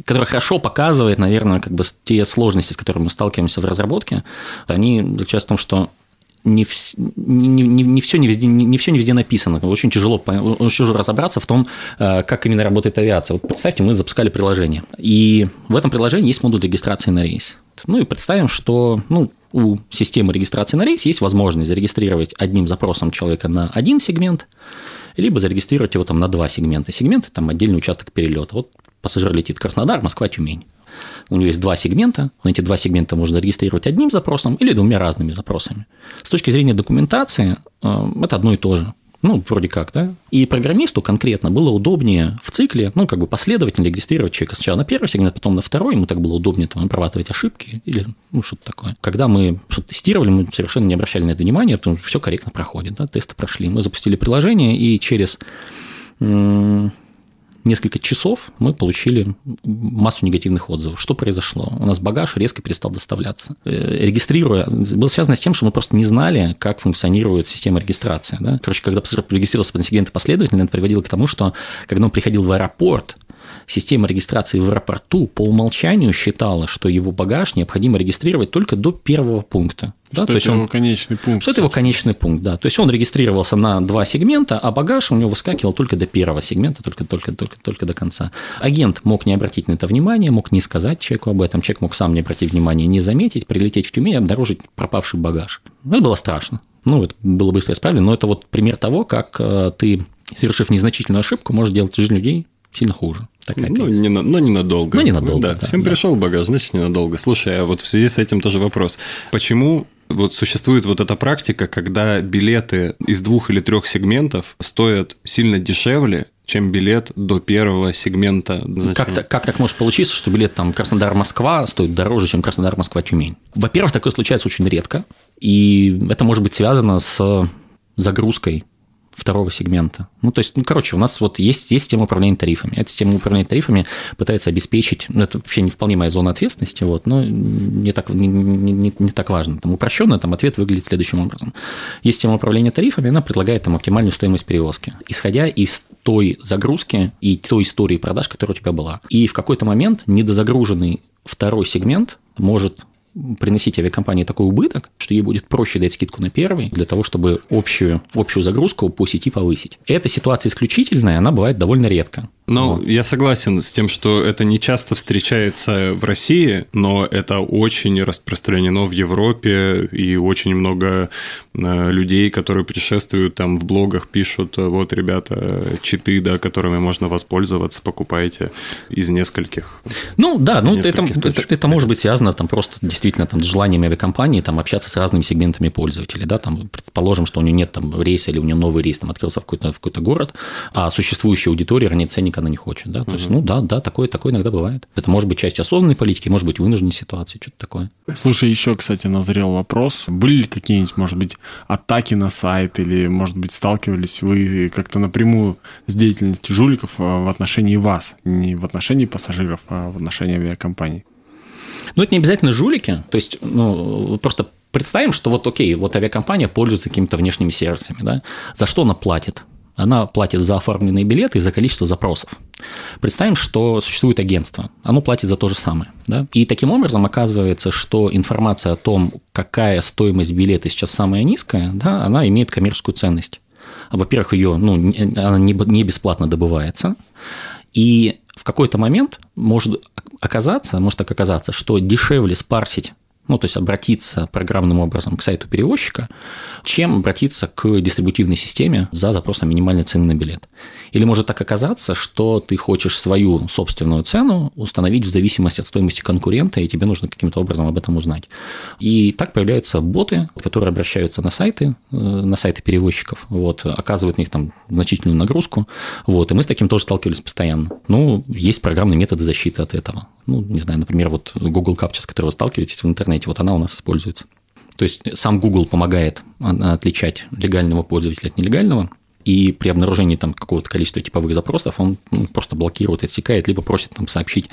которая хорошо показывает, наверное, как бы те сложности, с которыми мы сталкиваемся в разработке. Они заключаются в том, что не, не, не, не, все не, везде, не, не все не везде написано. Очень тяжело, очень тяжело разобраться в том, э, как именно работает авиация. Вот представьте, мы запускали приложение, и в этом приложении есть модуль регистрации на рейс. Ну и представим, что ну, у системы регистрации на рейс есть возможность зарегистрировать одним запросом человека на один сегмент, либо зарегистрировать его там на два сегмента. Сегменты – там отдельный участок перелета. Вот пассажир летит Краснодар, Москва, Тюмень. У него есть два сегмента, на эти два сегмента можно зарегистрировать одним запросом или двумя разными запросами. С точки зрения документации, э, это одно и то же. Ну, вроде как, да. И программисту конкретно было удобнее в цикле, ну, как бы последовательно регистрировать человека сначала на первый сегмент, потом на второй, ему так было удобнее там обрабатывать ошибки или ну, что-то такое. Когда мы что-то тестировали, мы совершенно не обращали на это внимания, то все корректно проходит, да, тесты прошли. Мы запустили приложение, и через несколько часов мы получили массу негативных отзывов. Что произошло? У нас багаж резко перестал доставляться. Э, регистрируя, было связано с тем, что мы просто не знали, как функционирует система регистрации. Да? Короче, когда пассажир регистрировался по сегменты последовательно, это приводило к тому, что когда он приходил в аэропорт, система регистрации в аэропорту по умолчанию считала, что его багаж необходимо регистрировать только до первого пункта. Да? Что то это есть его конечный пункт. Что это его конечный пункт, да. То есть он регистрировался на два сегмента, а багаж у него выскакивал только до первого сегмента, только, только, только, только до конца. Агент мог не обратить на это внимание, мог не сказать человеку об этом, человек мог сам не обратить внимания, не заметить, прилететь в Тюмень и обнаружить пропавший багаж. Это было страшно. Ну, это было быстро исправлено, но это вот пример того, как э, ты, совершив незначительную ошибку, можешь делать жизнь людей сильно хуже. Такая ну, не, но ненадолго. Но ненадолго. Да, да всем да. пришел багаж, значит, ненадолго. Слушай, а вот в связи с этим тоже вопрос. Почему вот существует вот эта практика, когда билеты из двух или трех сегментов стоят сильно дешевле, чем билет до первого сегмента. Как, так, как так может получиться, что билет там Краснодар-Москва стоит дороже, чем Краснодар-Москва-Тюмень? Во-первых, такое случается очень редко, и это может быть связано с загрузкой второго сегмента. Ну, то есть, ну, короче, у нас вот есть, есть система управления тарифами. Эта система управления тарифами пытается обеспечить, ну, это вообще не вполне моя зона ответственности, вот, но не так, не, не, не, не так важно. Там упрощенно там ответ выглядит следующим образом. Есть система управления тарифами, она предлагает там оптимальную стоимость перевозки, исходя из той загрузки и той истории продаж, которая у тебя была. И в какой-то момент недозагруженный второй сегмент может приносить авиакомпании такой убыток, что ей будет проще дать скидку на первый для того, чтобы общую, общую загрузку по сети повысить. Эта ситуация исключительная, она бывает довольно редко. Ну, вот. я согласен с тем, что это не часто встречается в России, но это очень распространено в Европе, и очень много э, людей, которые путешествуют там в блогах, пишут, вот, ребята, читы, да, которыми можно воспользоваться, покупайте из нескольких. Ну, да, ну, это, это, это может быть связано там просто действительно там, с желанием авиакомпании там, общаться с разными сегментами пользователей, да, там, предположим, что у него нет там рейса или у него новый рейс там открылся в какой-то в какой город, а существующая аудитория ранее ценник она не хочет. Да? То угу. есть, ну да, да, такое, такое иногда бывает. Это может быть часть осознанной политики, может быть вынужденной ситуации, что-то такое. Слушай, еще, кстати, назрел вопрос. Были ли какие-нибудь, может быть, атаки на сайт или, может быть, сталкивались вы как-то напрямую с деятельностью жуликов а, в отношении вас? Не в отношении пассажиров, а в отношении авиакомпаний? Ну, это не обязательно жулики. То есть, ну, просто представим, что вот окей, вот авиакомпания пользуется какими-то внешними сервисами, да, за что она платит? Она платит за оформленные билеты и за количество запросов. Представим, что существует агентство, оно платит за то же самое. Да? И таким образом оказывается, что информация о том, какая стоимость билета сейчас самая низкая, да, она имеет коммерческую ценность. Во-первых, ее ну, она не бесплатно добывается, и в какой-то момент может оказаться, может так оказаться, что дешевле спарсить ну, то есть обратиться программным образом к сайту перевозчика, чем обратиться к дистрибутивной системе за запросом минимальной цены на билет. Или может так оказаться, что ты хочешь свою собственную цену установить в зависимости от стоимости конкурента, и тебе нужно каким-то образом об этом узнать. И так появляются боты, которые обращаются на сайты, э, на сайты перевозчиков, вот, оказывают на них там значительную нагрузку, вот, и мы с таким тоже сталкивались постоянно. Ну, есть программные методы защиты от этого. Ну, не знаю, например, вот Google Captcha, с которой вы сталкиваетесь в интернете, вот она у нас используется. То есть сам Google помогает отличать легального пользователя от нелегального, и при обнаружении там какого-то количества типовых запросов он ну, просто блокирует, отсекает, либо просит там сообщить,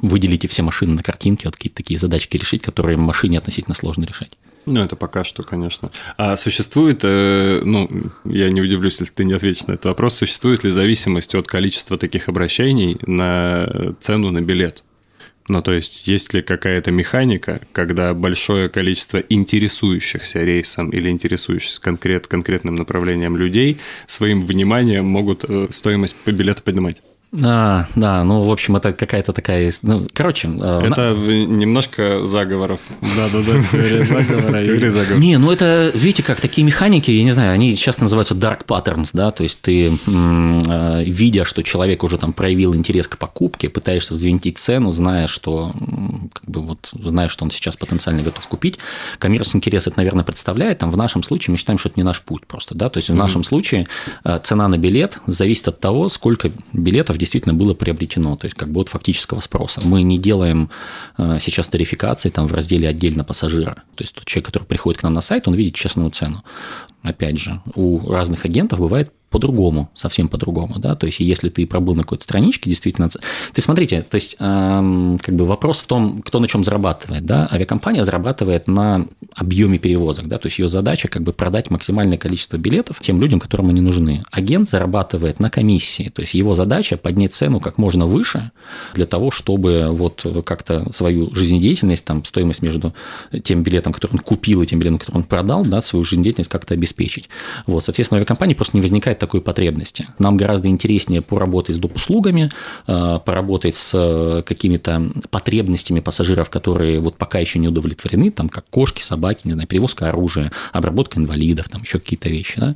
выделите все машины на картинке, вот какие-то такие задачки решить, которые машине относительно сложно решать. Ну, это пока что, конечно. А существует, э, ну, я не удивлюсь, если ты не ответишь на этот вопрос, существует ли зависимость от количества таких обращений на цену на билет? Ну, то есть, есть ли какая-то механика, когда большое количество интересующихся рейсом или интересующихся конкрет, конкретным направлением людей своим вниманием могут э, стоимость по билету поднимать? А, да, ну, в общем, это какая-то такая... Ну, короче... Э, это на... немножко заговоров. Да-да-да, теория заговора. Теория заговора. Не, ну это, видите, как такие механики, я не знаю, они часто называются dark patterns, да, то есть ты, э, видя, что человек уже там проявил интерес к покупке, пытаешься взвинтить цену, зная, что, как бы вот, зная, что он сейчас потенциально готов купить, коммерческий интерес это, наверное, представляет, там в нашем случае мы считаем, что это не наш путь просто, да, то есть в нашем случае э, цена на билет зависит от того, сколько билетов действительно было приобретено, то есть как бы от фактического спроса. Мы не делаем э, сейчас тарификации там в разделе отдельно пассажира. То есть тот человек, который приходит к нам на сайт, он видит честную цену. Опять же, у разных агентов бывает по-другому, совсем по-другому, да, то есть если ты пробыл на какой-то страничке, действительно, ты смотрите, то есть эм, как бы вопрос в том, кто на чем зарабатывает, да, авиакомпания зарабатывает на объеме перевозок, да, то есть ее задача как бы продать максимальное количество билетов тем людям, которым они нужны. Агент зарабатывает на комиссии, то есть его задача поднять цену как можно выше для того, чтобы вот как-то свою жизнедеятельность, там стоимость между тем билетом, который он купил и тем билетом, который он продал, да, свою жизнедеятельность как-то обеспечить. Вот, соответственно, авиакомпании просто не возникает возникает такой потребности. Нам гораздо интереснее поработать с доп. услугами, э, поработать с э, какими-то потребностями пассажиров, которые вот пока еще не удовлетворены, там как кошки, собаки, не знаю, перевозка оружия, обработка инвалидов, там еще какие-то вещи, да?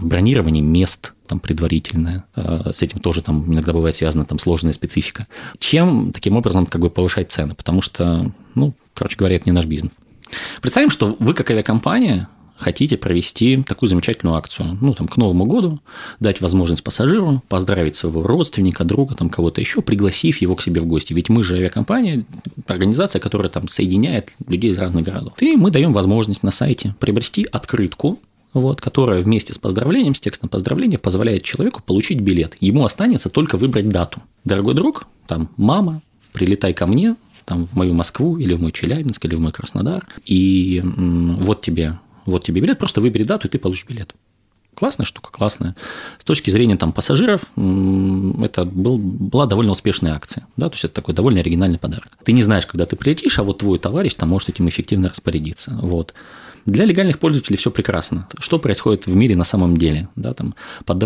бронирование мест, там предварительное. Э, с этим тоже там иногда бывает связана там сложная специфика. Чем таким образом как бы повышать цены? Потому что, ну, короче говоря, это не наш бизнес. Представим, что вы как авиакомпания хотите провести такую замечательную акцию, ну, там, к Новому году, дать возможность пассажиру поздравить своего родственника, друга, там, кого-то еще, пригласив его к себе в гости. Ведь мы же авиакомпания, организация, которая там соединяет людей из разных городов. И мы даем возможность на сайте приобрести открытку, вот, которая вместе с поздравлением, с текстом поздравления позволяет человеку получить билет. Ему останется только выбрать дату. Дорогой друг, там, мама, прилетай ко мне, там, в мою Москву или в мой Челябинск или в мой Краснодар, и вот тебе вот тебе билет, просто выбери дату, и ты получишь билет. Классная штука, классная. С точки зрения там, пассажиров, это был, была довольно успешная акция. Да? То есть это такой довольно оригинальный подарок. Ты не знаешь, когда ты прилетишь, а вот твой товарищ там может этим эффективно распорядиться. Вот. Для легальных пользователей все прекрасно. Что происходит в мире на самом деле? Да, там, под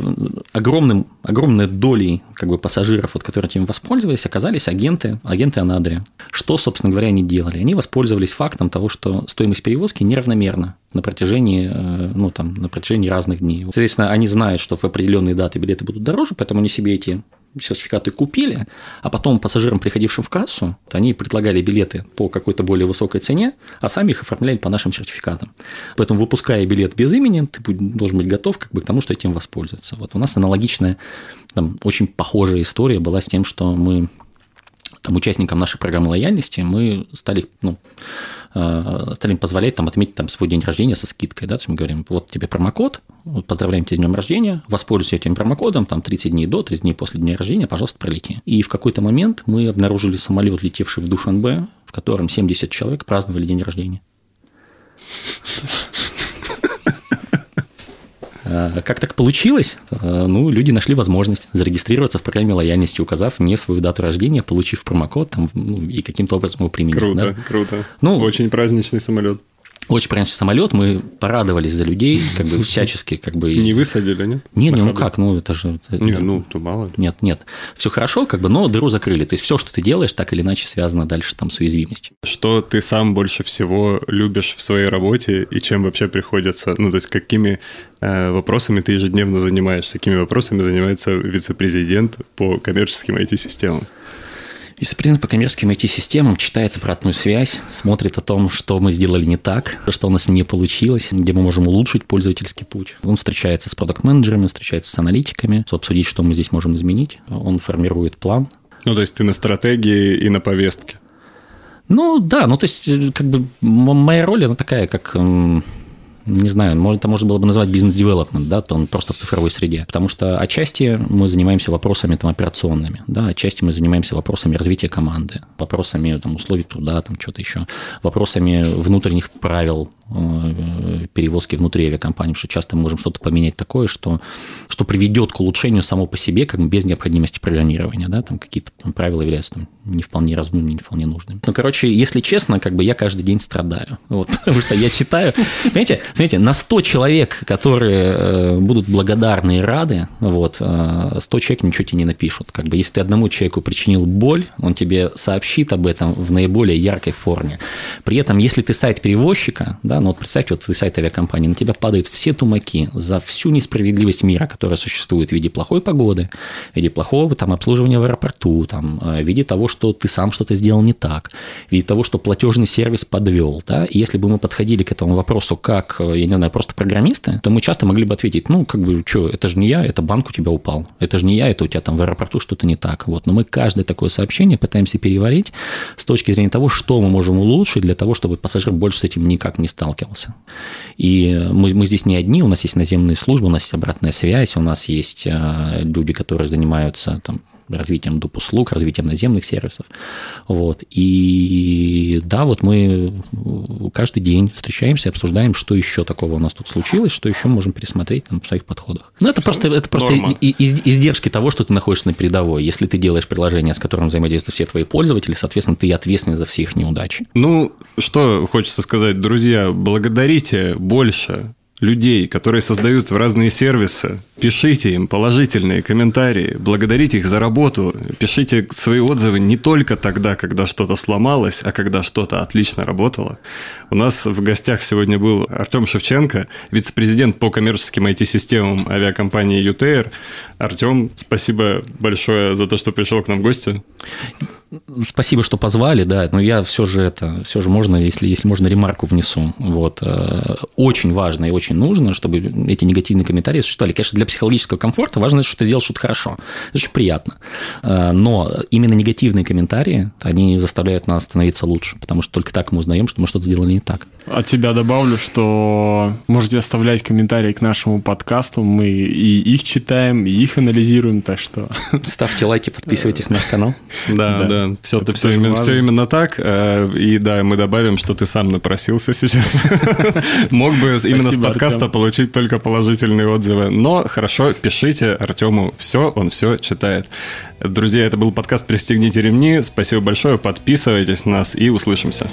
огромным, огромной долей как бы, пассажиров, вот, которые этим воспользовались, оказались агенты, агенты Анадри. Что, собственно говоря, они делали? Они воспользовались фактом того, что стоимость перевозки неравномерна на протяжении, э, ну, там, на протяжении разных дней. Соответственно, они знают, что в определенные даты билеты будут дороже, поэтому они себе эти сертификаты купили, а потом пассажирам, приходившим в кассу, они предлагали билеты по какой-то более высокой цене, а сами их оформляли по нашим сертификатам. Поэтому, выпуская билет без имени, ты должен быть готов как бы, к тому, что этим воспользоваться. Вот у нас аналогичная, там, очень похожая история была с тем, что мы там, участникам нашей программы лояльности мы стали ну, стали им позволять там, отметить там, свой день рождения со скидкой. Да? То есть мы говорим, вот тебе промокод, поздравляем тебя с днем рождения, воспользуйся этим промокодом, там 30 дней до, 30 дней после дня рождения, пожалуйста, пролети. И в какой-то момент мы обнаружили самолет, летевший в Душанбе, в котором 70 человек праздновали день рождения. Э, как так получилось? Э, ну, люди нашли возможность зарегистрироваться в программе лояльности, указав не свою дату рождения, получив промокод там, ну, и каким-то образом его применив. Круто, да? круто. Ну, Очень праздничный самолет. Очень прям самолет, мы порадовались за людей, как бы всячески, как бы. Не высадили, нет? Нет, ну как, ну это же. Не, ну то мало. Нет, нет, все хорошо, как бы, но дыру закрыли. То есть все, что ты делаешь, так или иначе связано дальше там с уязвимостью. Что ты сам больше всего любишь в своей работе и чем вообще приходится, ну то есть какими э, вопросами ты ежедневно занимаешься, какими вопросами занимается вице-президент по коммерческим IT-системам? Вице-президент по коммерческим IT-системам читает обратную связь, смотрит о том, что мы сделали не так, что у нас не получилось, где мы можем улучшить пользовательский путь. Он встречается с продукт-менеджерами, встречается с аналитиками, обсудить, что мы здесь можем изменить. Он формирует план. Ну, то есть ты на стратегии и на повестке. Ну, да, ну, то есть, э, как бы моя роль, она такая, как не знаю, это можно было бы назвать бизнес-девелопмент, да, то он просто в цифровой среде. Потому что отчасти мы занимаемся вопросами там, операционными, да, отчасти мы занимаемся вопросами развития команды, вопросами там, условий труда, там что-то еще, вопросами внутренних правил перевозки внутри авиакомпании, потому что часто мы можем что-то поменять такое, что, что приведет к улучшению само по себе, как бы без необходимости программирования, да, там какие-то там, правила являются там, не вполне разумными, не вполне нужными. Ну, короче, если честно, как бы я каждый день страдаю, [laughs] вот, потому что я читаю, понимаете, смотрите, на 100 человек, которые э, будут благодарны и рады, вот, 100 человек ничего тебе не напишут, как бы, если ты одному человеку причинил боль, он тебе сообщит об этом в наиболее яркой форме. При этом, если ты сайт перевозчика, да, ну вот представьте, вот ты сайт авиакомпании, на тебя падают все тумаки за всю несправедливость мира, которая существует в виде плохой погоды, в виде плохого там, обслуживания в аэропорту, там, э, в виде того, что ты сам что-то сделал не так, в виде того, что платежный сервис подвел. Да? И если бы мы подходили к этому вопросу как, э, я не знаю, просто программисты, то мы часто могли бы ответить, ну, как бы, что, это же не я, это банк у тебя упал, это же не я, это у тебя там в аэропорту что-то не так. Вот. Но мы каждое такое сообщение пытаемся переварить с точки зрения того, что мы можем улучшить для того, чтобы пассажир больше с этим никак не сталкивался. И мы, мы здесь не одни, у нас есть наземные службы, у нас есть обратная связь, у нас есть э, люди, которые занимаются там, развитием доп. услуг, развитием наземных сервисов. Вот. И да, вот мы каждый день встречаемся, обсуждаем, что еще такого у нас тут случилось, что еще можем пересмотреть там, в своих подходах. Ну, это просто, это просто издержки того, что ты находишься на передовой. Если ты делаешь приложение, с которым взаимодействуют все твои пользователи, соответственно, ты ответственен за все их неудачи. Ну, что хочется сказать, друзья, благодарите больше людей, которые создают разные сервисы. Пишите им положительные комментарии, благодарите их за работу, пишите свои отзывы не только тогда, когда что-то сломалось, а когда что-то отлично работало. У нас в гостях сегодня был Артем Шевченко, вице-президент по коммерческим IT-системам авиакомпании UTR. Артем, спасибо большое за то, что пришел к нам в гости. Спасибо, что позвали, да, но я все же это, все же можно, если, если можно, ремарку внесу. Вот. Э, очень важно и очень нужно, чтобы эти негативные комментарии существовали. Конечно, для психологического комфорта важно, что ты сделал что-то хорошо. Это очень приятно. Э, но именно негативные комментарии, они заставляют нас становиться лучше, потому что только так мы узнаем, что мы что-то сделали не так. От себя добавлю, что можете оставлять комментарии к нашему подкасту, мы и их читаем, и их анализируем, так что... Ставьте лайки, подписывайтесь на наш канал. Да, да да. Все, это все, именно, все именно так. Э, и да, мы добавим, что ты сам напросился сейчас. [laughs] Мог бы именно с подкаста получить только положительные отзывы. Но хорошо, пишите Артему все, он все читает. Друзья, это был подкаст «Пристегните ремни». Спасибо большое, подписывайтесь на нас и услышимся.